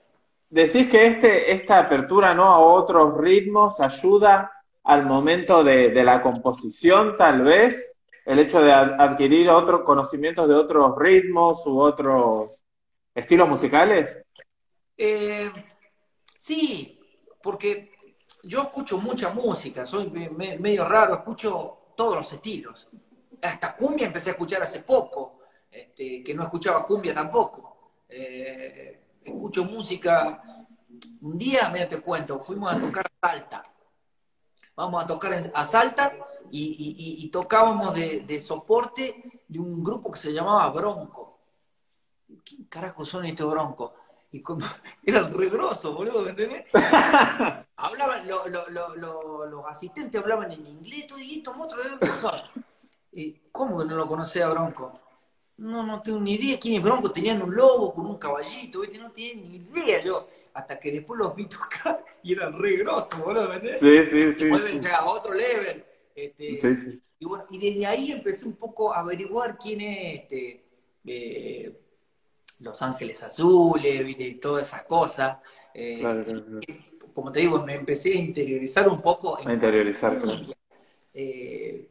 Decís que este, esta apertura ¿no? a otros ritmos ayuda al momento de, la composición, tal vez, el hecho de adquirir otros conocimientos de otros ritmos u otros estilos musicales. Eh, sí, porque yo escucho mucha música, soy medio raro, escucho todos los estilos. Hasta cumbia empecé a escuchar hace poco, este, que no escuchaba cumbia tampoco. Eh, escucho música. Un día, mira, te cuento, fuimos a tocar a Salta. Vamos a tocar a Salta y, tocábamos de, soporte de un grupo que se llamaba Bronco. ¿Quién carajo son estos Broncos? Y cuando eran re boludo, ¿me entendés? hablaban, los asistentes hablaban en inglés, todo, y estos monstruos de dónde son. ¿Cómo que no lo conocía Bronco? No, no tengo ni idea quién es Bronco. Tenían un lobo con un caballito, ¿viste? No tenía ni idea yo. Hasta que después los vi tocar y eran re grosos, boludo, ¿me entendés? Sí, sí, sí. Vuelven a otro level. Este, sí, sí. Y bueno, y desde ahí empecé un poco a averiguar quién es este, eh, Los Ángeles Azules, ¿viste? Y toda esa cosa. Eh, como te digo, me empecé a interiorizar un poco. a interiorizarse. Eh,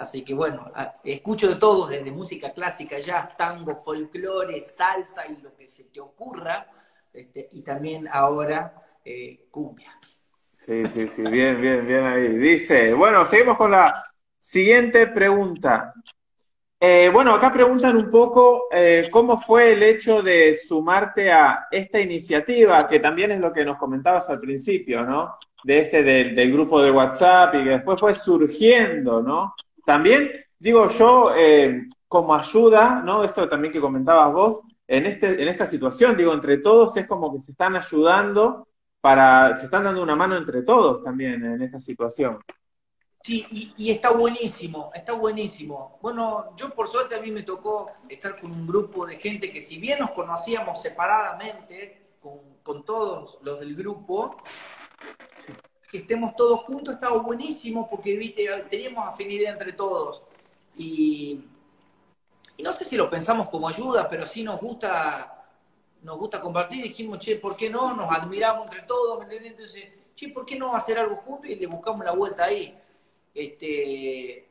así que bueno, escucho de todo, desde música clásica, jazz, tango, folclore, salsa y lo que se te ocurra, este, y también ahora eh, cumbia. Sí, sí, sí, bien, bien, bien ahí. Dice, bueno, seguimos con la siguiente pregunta. Eh, bueno, acá preguntan un poco eh, cómo fue el hecho de sumarte a esta iniciativa, que también es lo que nos comentabas al principio, ¿no? De este del, grupo de WhatsApp y que después fue surgiendo, ¿no? También, digo yo, eh, como ayuda, ¿no? Esto también que comentabas vos, en, este, en esta situación, digo, entre todos es como que se están ayudando para, se están dando una mano entre todos también en esta situación. Sí, y, está buenísimo, está buenísimo. Bueno, yo por suerte a mí me tocó estar con un grupo de gente que si bien nos conocíamos separadamente, con, todos los del grupo, que estemos todos juntos estaba buenísimo porque viste, teníamos afinidad entre todos. Y, no sé si lo pensamos como ayuda, pero sí nos gusta, nos gusta compartir. Dijimos, che, ¿por qué no? Nos admiramos entre todos, ¿me entiendes? Entonces, che, ¿por qué no hacer algo juntos? Y le buscamos la vuelta ahí. Este,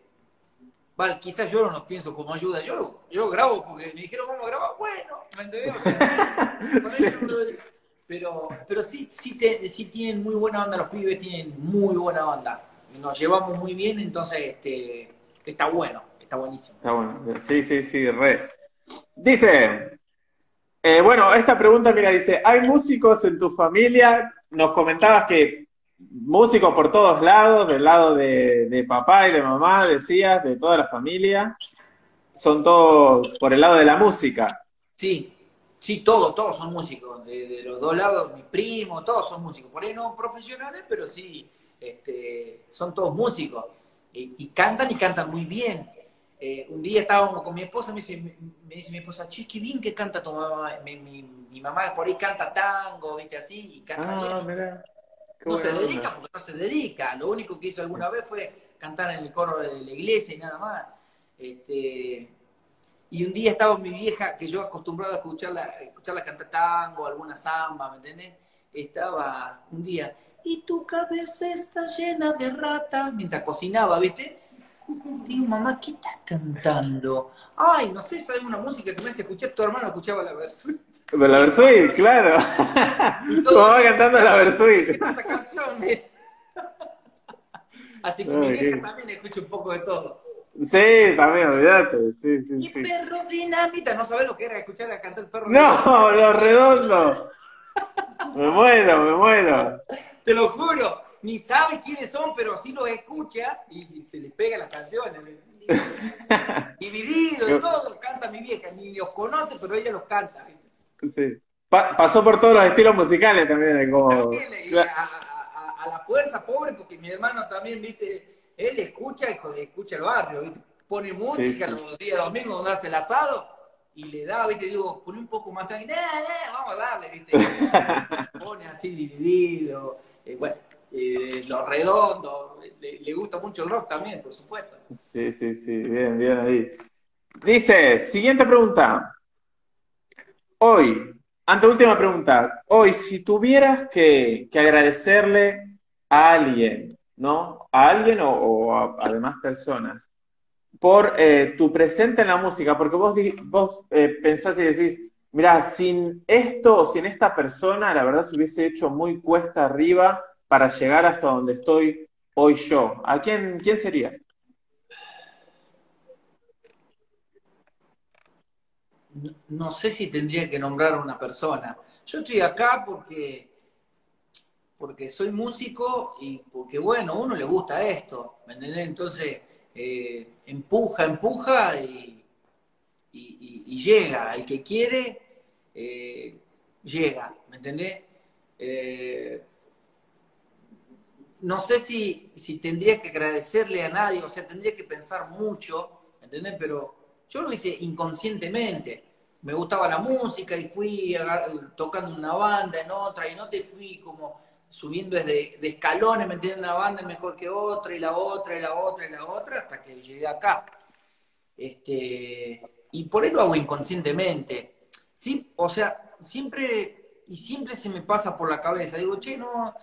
vale, quizás yo no los pienso como ayuda, yo, yo grabo porque me dijeron vamos a grabar, bueno, ¿me entendés? pero, pero sí, sí, sí tienen muy buena onda, los pibes tienen muy buena onda, nos llevamos muy bien, entonces este, está bueno, está buenísimo. Está bueno, sí, sí, sí, re. Dice, eh, bueno, esta pregunta, mira, dice, ¿hay músicos en tu familia? Nos comentabas que músicos por todos lados, del lado de, papá y de mamá, decías, de toda la familia. Son todos por el lado de la música. Sí, sí, todos, todos son músicos. De, los dos lados, mi primo, todos son músicos. Por ahí no profesionales, pero sí, este, son todos músicos. Y, cantan y cantan muy bien. eh, un día estábamos con mi esposa, me dice, me dice mi esposa, che, qué bien que canta tu mamá. Mi, mi, mi mamá por ahí canta tango, viste así, y canta Ah, mira. no se dedica porque no se dedica. Lo único que hizo alguna vez fue cantar en el coro de la iglesia y nada más. Este, y un día estaba mi vieja, que yo acostumbrado a escucharla, a escucharla cantar tango, alguna samba, ¿me entendés? Estaba un día, y tu cabeza está llena de rata, mientras cocinaba, ¿viste? Digo, mamá, ¿qué estás cantando? Ay, no sé, ¿sabes una música que me hace escuchar? Tu hermano escuchaba la versión. La Versuit, claro. Como va cantando la Versuit. esa canción. ¿ves? Así que mi vieja qué- también escucha un poco de todo. Sí, también, olvídate. Sí, sí, Y sí. perro dinamita, no sabes lo que era escuchar a cantar el perro. No, lo redondo. Me muero, me muero. Te lo juro, ni sabe quiénes son, pero sí los escucha y, y se le pega las canciones. Dividido y todo, canta mi vieja, ni los conoce, pero ella los canta. Sí. Pa- pasó por todos los estilos musicales también, como... También, y a, a- a- a la fuerza, pobre, porque mi hermano también, viste, él escucha, escucha el barrio, ¿viste? pone música sí. los días domingos donde hace el asado y le da, viste, digo, pone un poco más tranquilo, "Nah, nah, vamos a darle, viste. pone así dividido, eh, bueno, eh, lo redondo, le, le gusta mucho el rock también, por supuesto. Sí, sí, sí, bien, bien ahí. Dice, siguiente pregunta. Hoy, anteúltima pregunta. Hoy, si tuvieras que, que agradecerle a alguien, ¿no? A alguien o, o a, demás personas, por eh, tu presente en la música, porque vos, vos eh, pensás y decís, mira, sin esto, sin esta persona, la verdad se hubiese hecho muy cuesta arriba para llegar hasta donde estoy hoy yo. ¿A quién, quién sería? no, no sé si tendría que nombrar a una persona. Yo estoy acá porque, porque soy músico y porque, bueno, a uno le gusta esto, ¿me entendés? Entonces, eh, empuja, empuja y, llega. El que quiere, eh, llega, ¿me entendés? Eh, no sé si, si tendría que agradecerle a nadie, o sea, tendría que pensar mucho, ¿entendés? Pero yo lo hice inconscientemente. Me gustaba la música y fui agar- tocando una banda, en otra, y no te fui como subiendo desde de escalones, ¿me entiendes? Una banda mejor que otra, y la otra, y la otra, y la otra, hasta que llegué acá. Este, y por ahí lo hago inconscientemente. Sí, o sea, siempre, y siempre se me pasa por la cabeza. Digo, che, no,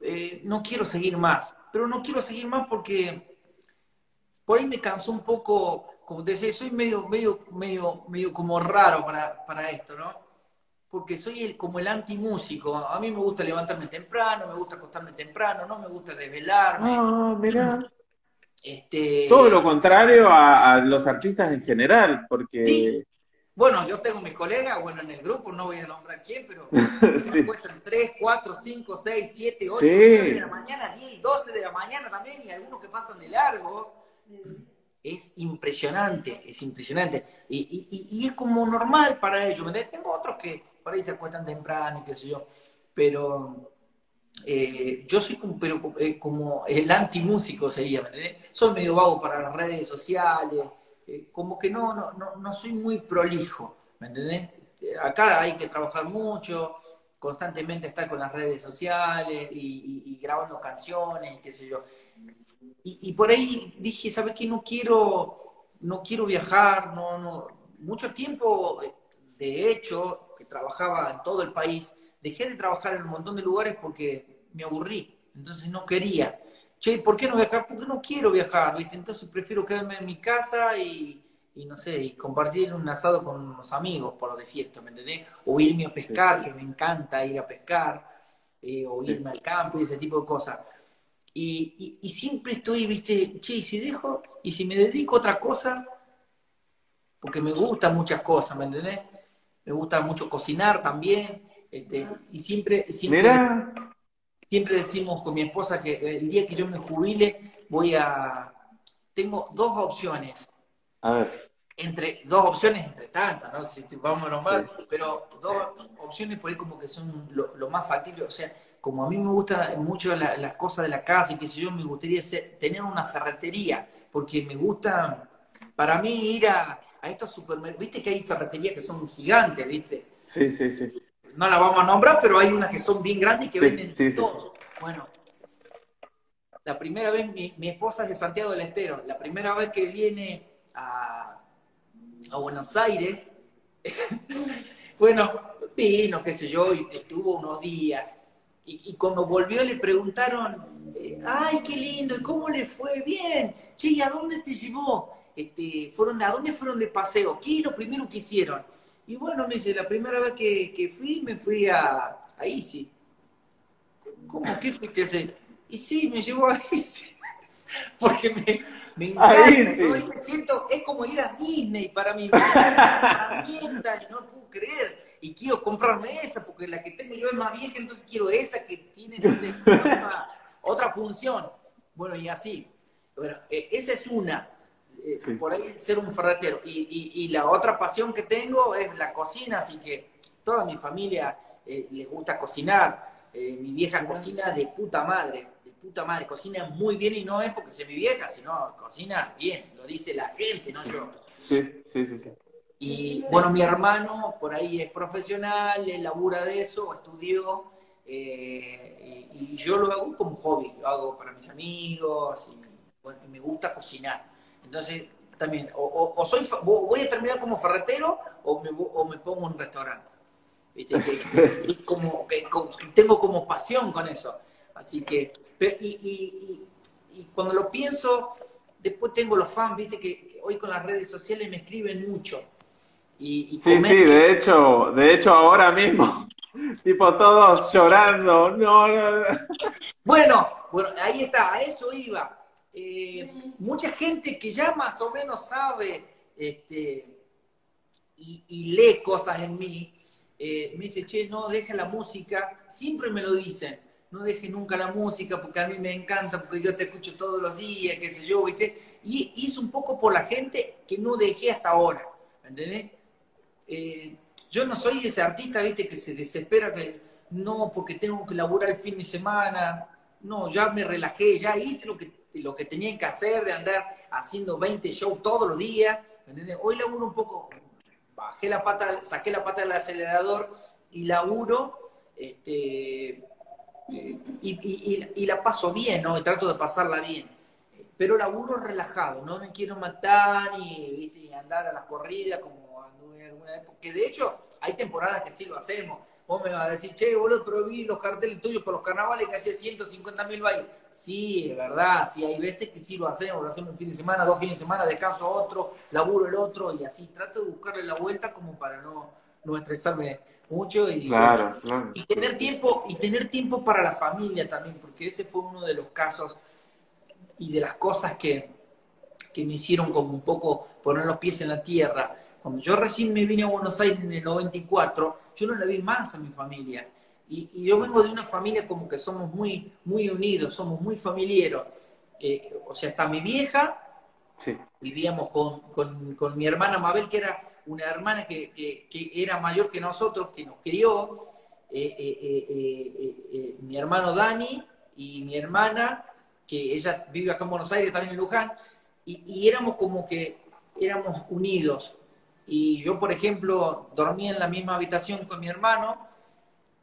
eh, no quiero seguir más. Pero no quiero seguir más porque por ahí me cansó un poco, como te decía, soy medio, medio, medio, medio como raro para, para esto, ¿no? Porque soy el, como el antimúsico. A mí me gusta levantarme temprano, me gusta acostarme temprano, no me gusta desvelarme. Ah, mira. Este, Todo lo contrario a, a los artistas en general, porque Sí. Bueno, yo tengo mi colega, bueno, en el grupo, no voy a nombrar quién, pero Sí. me encuentran 3, 4, 5, 6, 7, 8, Sí. 9 de la mañana, 10 y 12 de la mañana también, y algunos que pasan de largo. Es impresionante, es impresionante. Y, y- es como normal para ellos. Tengo otros que por ahí se acuestan temprano y qué sé yo, pero eh, yo soy como, pero, eh, como el antimúsico sería, ¿me entendés? Soy medio vago para las redes sociales, eh, como que no, no, no, no soy muy prolijo, ¿me entendés? Eh, Acá hay que trabajar mucho, constantemente estar con las redes sociales y, y- y grabando canciones qué sé yo. Y, y por ahí dije, ¿sabes qué? No quiero, no quiero viajar, no, no. Mucho tiempo, eh, de hecho, trabajaba en todo el país, dejé de trabajar en un montón de lugares porque me aburrí, entonces no quería. Che, ¿por qué no viajar? Porque no quiero viajar, ¿viste? Entonces prefiero quedarme en mi casa y, y no sé, y compartir un asado con unos amigos, por decirte, ¿me entendés? O irme a pescar, que me encanta ir a pescar, eh, o Sí. irme al campo y ese tipo de cosas. Y, y- y siempre estoy, viste, che, y si dejo, y si me dedico a otra cosa, porque me gustan muchas cosas, ¿me entendés? Me gusta mucho cocinar también, este, y siempre, siempre, mira, siempre decimos con mi esposa que el día que yo me jubile voy a... Tengo dos opciones, a ver, entre dos opciones entre tantas, ¿no? Si a nombrar, pero dos opciones por ahí como que son lo, lo más factible, o sea, como a mí me gusta mucho la- las cosas de la casa y qué sé yo, me gustaría ser- tener una ferretería, porque me gusta, para mí ir a, a estos supermercados, viste que hay ferreterías que son gigantes, viste. Sí, sí, sí. No la vamos a nombrar, pero hay unas que son bien grandes y que Sí, venden sí, sí. todo. Bueno, la primera vez, mi, mi esposa es de Santiago del Estero, la primera vez que viene a, a Buenos Aires, bueno, vino, qué sé yo, y estuvo unos días. Y, y cuando volvió le preguntaron, eh, ay, qué lindo, ¿y cómo le fue? Bien. Che, ¿y a dónde te llevó? Este, fueron, ¿A dónde fueron de paseo? ¿Qué es lo primero que hicieron? Y bueno, me dice, la primera vez que, que fui, me fui a, a Easy. ¿Cómo? ¿Qué fuiste a hacer? Y sí, me llevó a Easy. Porque me, me encanta. Y me siento, es como ir a Disney para mí. Encanta, y no puedo creer. Y quiero comprarme esa, porque la que tengo yo es más vieja, entonces quiero esa que tiene, no sé, otra, otra función. Bueno, y así. Bueno, eh, esa es una. Eh, Sí. Por ahí ser un ferretero. Y, y- y la otra pasión que tengo es la cocina, así que toda mi familia eh, le gusta cocinar. Eh, mi vieja cocina de puta madre, de puta madre. Cocina muy bien y no es porque sea mi vieja, sino cocina bien, lo dice la gente, no yo. Sí, sí, sí, sí. Y bueno, mi hermano por ahí es profesional, él labura de eso, estudió, eh, y, y yo lo hago como hobby, lo hago para mis amigos, y bueno, y me gusta cocinar. Entonces, también, o, o- o soy, voy a terminar como ferretero o me, o me pongo en un restaurante. ¿Viste? Que- que- como, que- tengo como pasión con eso. Así que, pero- y, y- y- y cuando lo pienso, después tengo los fans, viste, que, hoy con las redes sociales me escriben mucho. Y, Sí, sí, de hecho, de hecho ahora mismo, tipo todos llorando, no, no, no. Bueno, bueno, ahí está, a eso iba. Eh, mucha gente que ya más o menos sabe este, y, y lee cosas en mí, eh, me dice, che, no, deja la música, siempre me lo dicen, no deje nunca la música porque a mí me encanta, porque yo te escucho todos los días, qué sé yo, ¿viste? Y, y es un poco por la gente que no dejé hasta ahora, ¿me entendés? Eh, yo no soy ese artista, viste, que se desespera que no, porque tengo que laburar el fin de semana. No, ya me relajé, ya hice lo que, lo que tenía que hacer de andar haciendo 20 shows todos los días. ¿me entendés? Hoy laburo un poco, bajé la pata, saqué la pata del acelerador y laburo, este, eh, y, y- y- y la paso bien, ¿no? Trato de pasarla bien. Pero laburo relajado, no me quiero matar ni andar a las corridas como anduve en alguna época. Que de hecho, hay temporadas que sí lo hacemos. Vos me vas a decir, che, boludo, pero vi los carteles tuyos por los carnavales que hacía 150 mil bailes. Sí, es verdad, sí, hay veces que sí lo hacemos, lo hacemos un fin de semana, dos fines de semana, descanso otro, laburo el otro, y así trato de buscarle la vuelta como para no, no estresarme mucho y, Claro, claro. y tener tiempo y tener tiempo para la familia también porque ese fue uno de los casos y de las cosas que, que me hicieron como un poco poner los pies en la tierra cuando yo recién me vine a Buenos Aires en el 94 yo no la vi más a mi familia. Y, y yo vengo de una familia como que somos muy muy unidos somos muy familiares Eh, o sea está mi vieja Sí, vivíamos con, con- con mi hermana Mabel, que era una hermana que, que- que era mayor que nosotros, que nos crió, eh, eh, eh, eh, eh, eh, mi hermano Dani y mi hermana, que ella vive acá en Buenos Aires, también en Luján, y, y éramos como que éramos unidos. Y yo, por ejemplo, dormía en la misma habitación con mi hermano,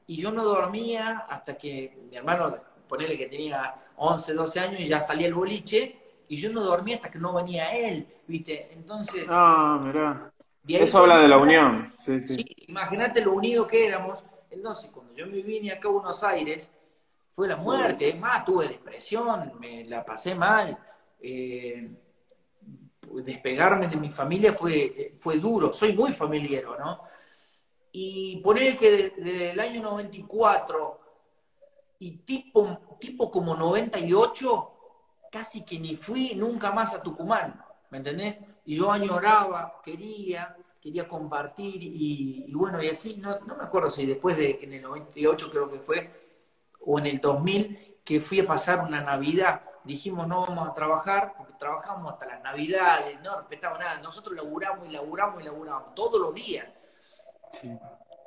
y yo no dormía hasta que mi hermano, ponele que tenía 11, 12 años y ya salía el boliche, y yo no dormía hasta que no venía él, ¿viste? Entonces, Ah, mirá. Eso habla de la unión. Sí, sí. Sí, imagínate lo unidos que éramos. Entonces, cuando yo me vine acá a Buenos Aires, fue la muerte. Es más, tuve depresión, me la pasé mal. Eh, despegarme de mi familia fue, fue duro. Soy muy familiero, ¿no? Y poner que desde de, el año 94 y tipo, tipo como 98, casi que ni fui nunca más a Tucumán, ¿me entendés? Y yo añoraba, quería, quería compartir y, bueno, y así, no, no me acuerdo si después de, en el 98 creo que fue, o en el 2000, que fui a pasar una Navidad, dijimos no vamos a trabajar, trabajamos hasta las Navidades, no respetamos nada, nosotros laburamos y laburamos y laburamos todos los días. Sí.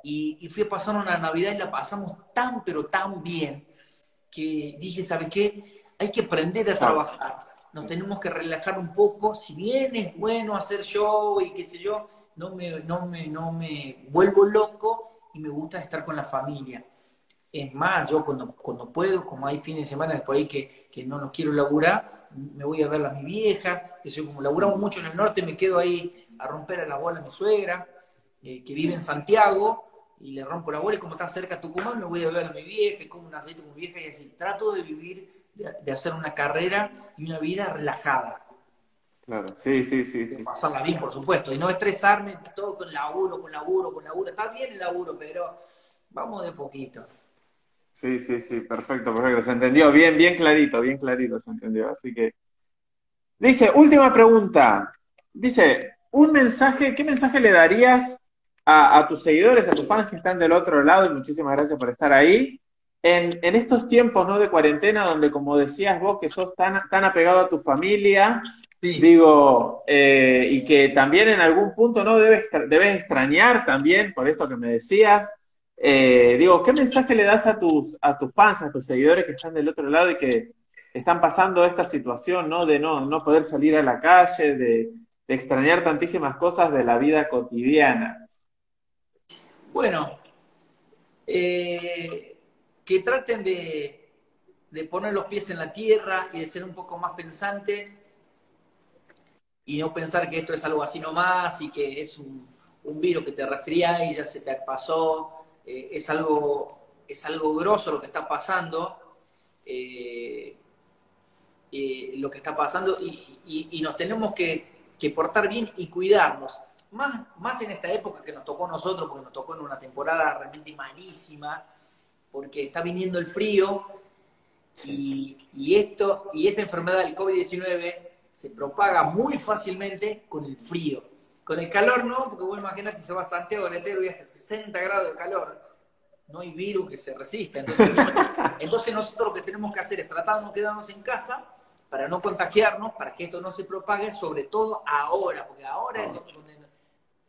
Y, y fui a pasar una Navidad y la pasamos tan, pero tan bien, que dije, ¿sabe qué? Hay que aprender a trabajar. nos tenemos que relajar un poco, si bien es bueno hacer show y qué sé yo, no me, no me, no me vuelvo loco y me gusta estar con la familia. Es más, yo cuando, cuando puedo, como hay fines de semana por ahí que, que no nos quiero laburar, me voy a ver a mi vieja, que yo como laburamos mucho en el norte, me quedo ahí a romper a la bola a mi suegra, eh, que vive en Santiago, y le rompo la bola, y como está cerca de Tucumán, me voy a ver a mi vieja, y como un aceite con mi vieja, y así, trato de vivir, de, hacer una carrera y una vida relajada. Claro, sí, sí, sí. sí. Pasarla bien, por supuesto, y no estresarme todo con laburo, con laburo, con laburo. Está bien el laburo, pero vamos de poquito. Sí, sí, sí, perfecto, perfecto. Se entendió bien, bien clarito, bien clarito se entendió. Así que. Dice, última pregunta. Dice, un mensaje, ¿qué mensaje le darías a, tus seguidores, a tus fans que están del otro lado? Y muchísimas gracias por estar ahí. En, estos tiempos ¿no? de cuarentena, donde como decías vos, que sos tan, tan apegado a tu familia, digo, eh, y que también en algún punto no debes, debes extrañar también, por esto que me decías, eh, digo, ¿qué mensaje le das a tus, a tus fans, a tus seguidores que están del otro lado y que están pasando esta situación, ¿no? De no, no poder salir a la calle, de, extrañar tantísimas cosas de la vida cotidiana. Bueno, eh, que traten de, de, poner los pies en la tierra y de ser un poco más pensante y no pensar que esto es algo así nomás y que es un, virus que te resfría y ya se te pasó eh, es, algo, es algo grosso lo que está pasando, eh, eh, lo que está pasando y, nos tenemos que, portar bien y cuidarnos. Más, más en esta época que nos tocó a nosotros, porque nos tocó en una temporada realmente malísima, porque está viniendo el frío y, esto, y esta enfermedad del COVID-19 se propaga muy fácilmente con el frío. Con el calor no, porque vos imagínate, se va a Santiago del Estero y hace 60 grados de calor. No hay virus que se resista. Entonces, nosotros lo que tenemos que hacer es tratar de no quedarnos en casa para no contagiarnos, para que esto no se propague, sobre todo ahora, porque ahora es donde,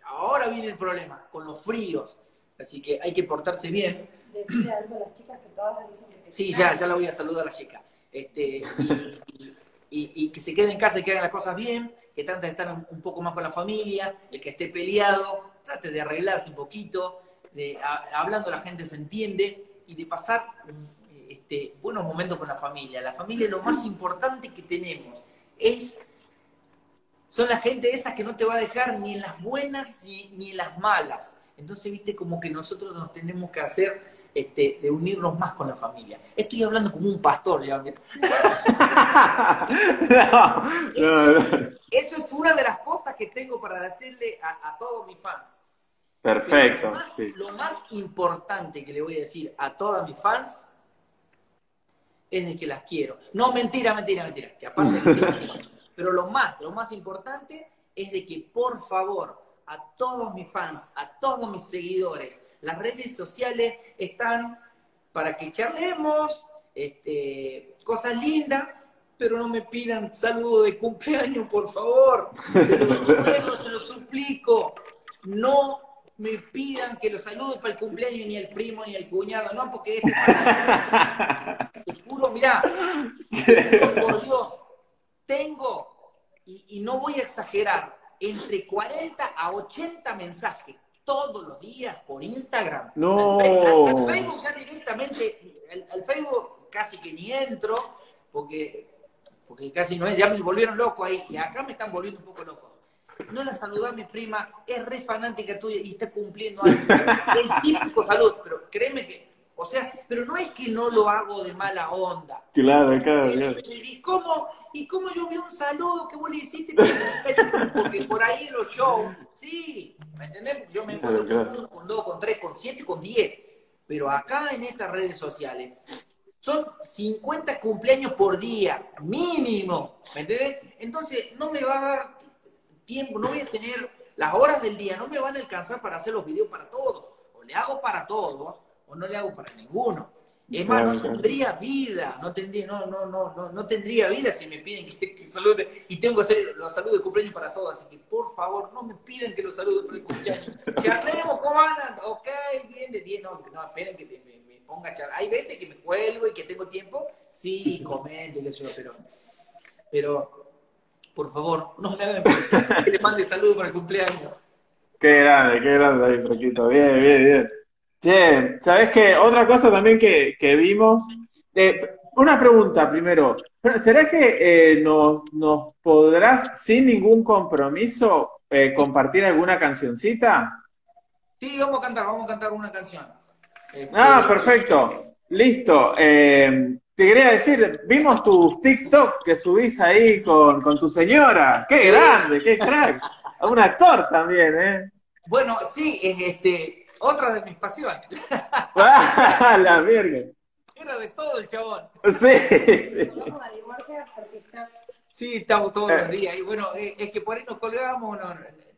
ahora viene el problema, con los fríos. Así que hay que portarse bien. Decirle algo a las chicas que todas dicen que Sí, ya, ya la voy a saludar a la chica. Este, y, que se queden en casa y que hagan las cosas bien, que traten de estar un, poco más con la familia, el que esté peleado, trate de arreglarse un poquito, de, hablando la gente se entiende y de pasar este, buenos momentos con la familia. La familia es lo más importante que tenemos. Es, son la gente esas que no te va a dejar ni en las buenas ni en las malas. Entonces, viste, como que nosotros nos tenemos que hacer este, de unirnos más con la familia. Estoy hablando como un pastor, ya. eso, es una de las cosas que tengo para decirle a, todos mis fans. Perfecto. Lo más, importante que le voy a decir a todas mis fans es de que las quiero. No, mentira, mentira, mentira. Que aparte Pero lo más, lo más importante es de que por favor a todos mis fans, a todos mis seguidores, las redes sociales están para que charlemos, este, cosas lindas, pero no me pidan saludo de cumpleaños, por favor. Se lo se lo suplico. No me pidan que los salude para el cumpleaños, ni el primo, ni el cuñado, no, porque este... Te juro, mirá, por Dios, tengo, y, y no voy a exagerar, entre 40 a 80 mensajes todos los días por Instagram. No. Al, Facebook ya directamente, al, Facebook casi que ni entro, porque, porque casi no es, ya me volvieron loco ahí, y acá me están volviendo un poco loco. No la saludé a mi prima, es re fanática tuya y está cumpliendo algo. El típico salud, pero créeme que, o sea, pero no es que no lo hago de mala onda. Claro, claro, claro. ¿Y cómo, y cómo yo vi un saludo que vos le hiciste? Porque por ahí en los shows, sí, ¿me entendés? Yo me encuentro con dos, con tres, con siete, con diez. Pero acá en estas redes sociales son 50 cumpleaños por día, mínimo, ¿me entendés? Entonces no me va a dar tiempo, no voy a tener las horas del día, no me van a alcanzar para hacer los videos para todos. O le hago para todos, o no le hago para ninguno. Es más, no tendría vida, no tendría, no, no, no, no, tendría vida si me piden que, salude. Y tengo que hacer los saludos de cumpleaños para todos, así que por favor, no me piden que los salude por el cumpleaños. Charlemos, ¿cómo andan? Ok, bien, de 10, no, no, esperen que me, ponga a charlar. Hay veces que me cuelgo y que tengo tiempo, sí, comento y qué sé yo, pero pero por favor, no me hagan que le mande saludos para el cumpleaños. Qué grande, qué grande ahí, Franquito. Bien, bien, bien. Bien, ¿sabes qué? Otra cosa también que, que vimos. Eh, una pregunta primero. ¿Será que eh, nos, nos podrás, sin ningún compromiso, eh, compartir alguna cancioncita? Sí, vamos a cantar, vamos a cantar una canción. Este, ah, perfecto. Listo. Te quería decir, vimos tu TikTok que subís ahí con, con tu señora. ¡Qué grande, qué crack! Un actor también, ¿eh? Bueno, sí, es este, otra de mis pasiones. ¡Ah, la verga! Era de todo el chabón. Sí, sí. Sí, estamos todos los días. Y bueno, eh, es que por ahí nos colgamos,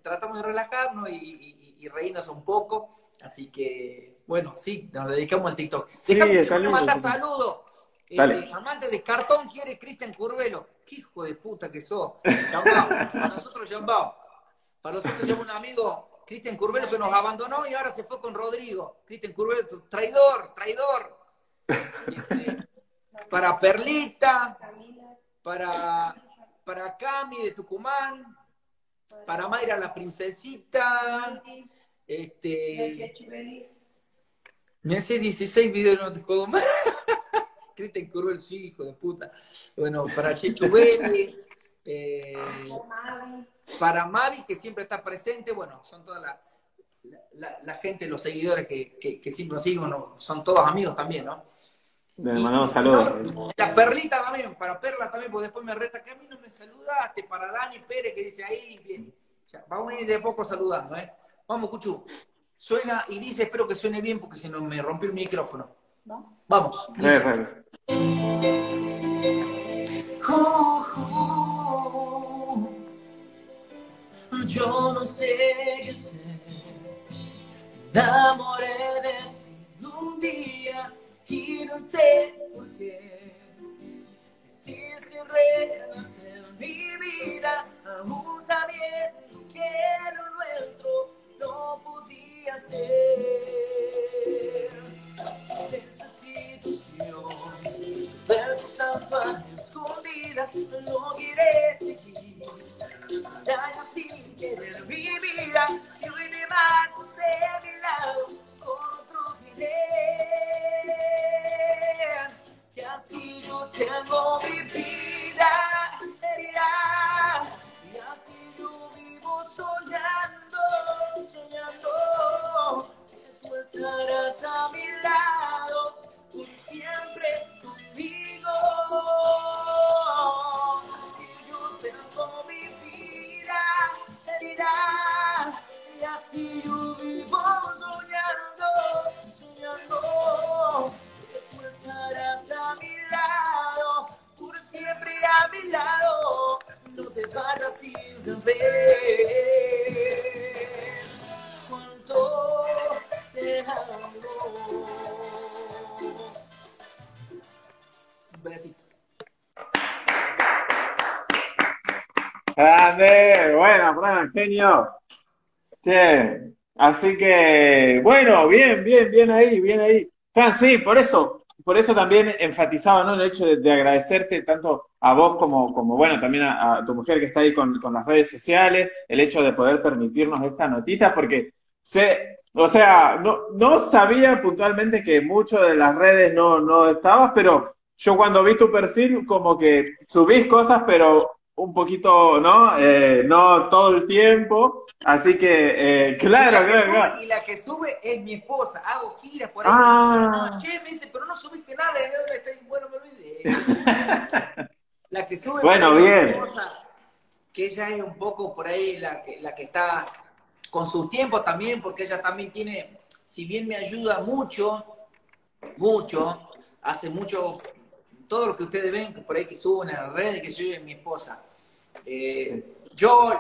tratamos de relajarnos y, y, reírnos un poco. Así que, bueno, sí, nos dedicamos al TikTok. Sí, Dejamos mandar saludos. Eh, amante de cartón quiere Cristian Curvelo. ¡Qué hijo de puta que sos! Para nosotros, Jambao. Para nosotros, ya un amigo, Cristian Curvelo, que nos abandonó y ahora se fue con Rodrigo. Cristian Curvelo, traidor, traidor. Este, para Perlita, para, para Cami de Tucumán, para Mayra la princesita, este, me hace 16 videos no te jodo más. Cristian Curvel, sí, hijo de puta. Bueno, para Chechu Vélez, eh, para Mavi, que siempre está presente, bueno, son toda la, la, gente, los seguidores que, que, siempre nos siguen, son todos amigos también, ¿no? Le mandamos saludos. La Perlita también, para Perla también, porque después me resta que a mí no me saludaste, para Dani Pérez que dice ahí, bien. vamos a ir de poco saludando, ¿eh? Vamos, Cuchu. Suena y dice, espero que suene bien porque si no me rompió el micrófono. Vamos. Yo no sé qué hacer. Enamoré de ti un día y no sé por qué. Quisiste renacer mi vida, aún sabiendo que lo nuestro no podía ser. Esa situación, ver tantas escondidas, no quieres seguir. Daño sin querer mi vida, y marchas de mi lado otro querer. Y así yo tengo mi vida herida, y así yo vivo soñando soñando que tú estarás a mi lado por siempre conmigo. Si yo tengo mi vida, y así yo vivo soñando, soñando tú estarás a mi lado por siempre a mi lado. No te vayas sin saber. Genio. Sí. Así que, bueno, bien, bien, bien ahí, bien ahí. Fran, sí, por eso, por eso también enfatizaba, ¿no? El hecho de, agradecerte tanto a vos como, como bueno, también a, tu mujer que está ahí con, con, las redes sociales, el hecho de poder permitirnos esta notita, porque sé, o sea, no, no sabía puntualmente que mucho de las redes no, no estabas, pero yo cuando vi tu perfil, como que subís cosas, pero un poquito, ¿no? Eh, no todo el tiempo. Así que, eh, claro, claro, claro. Y la que sube es mi esposa. Hago giras por ahí. Ah. No, che, me dice, pero no subiste nada. Bueno, me olvidé. la que sube bueno, bien. mi esposa, que ella es un poco por ahí la que, la que está con su tiempo también, porque ella también tiene, si bien me ayuda mucho, mucho, hace mucho, todo lo que ustedes ven por ahí que suben en las redes, que soy mi esposa. Eh, yo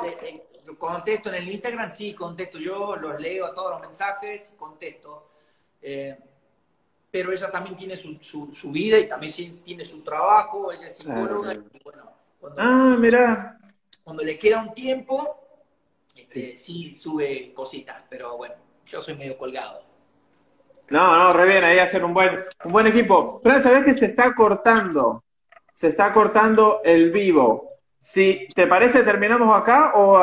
contesto en el Instagram, sí, contesto yo, los leo todos los mensajes, contesto. Eh, pero ella también tiene su, su, vida y también tiene su trabajo, ella es psicóloga. y bueno, ah, mira. Cuando le queda un tiempo, este, sí. sube cositas, pero bueno, yo soy medio colgado. No, no, re bien, ahí hacen un buen, un buen equipo. Fran, sabés que se está cortando. Se está cortando el vivo. Si te parece, terminamos acá o,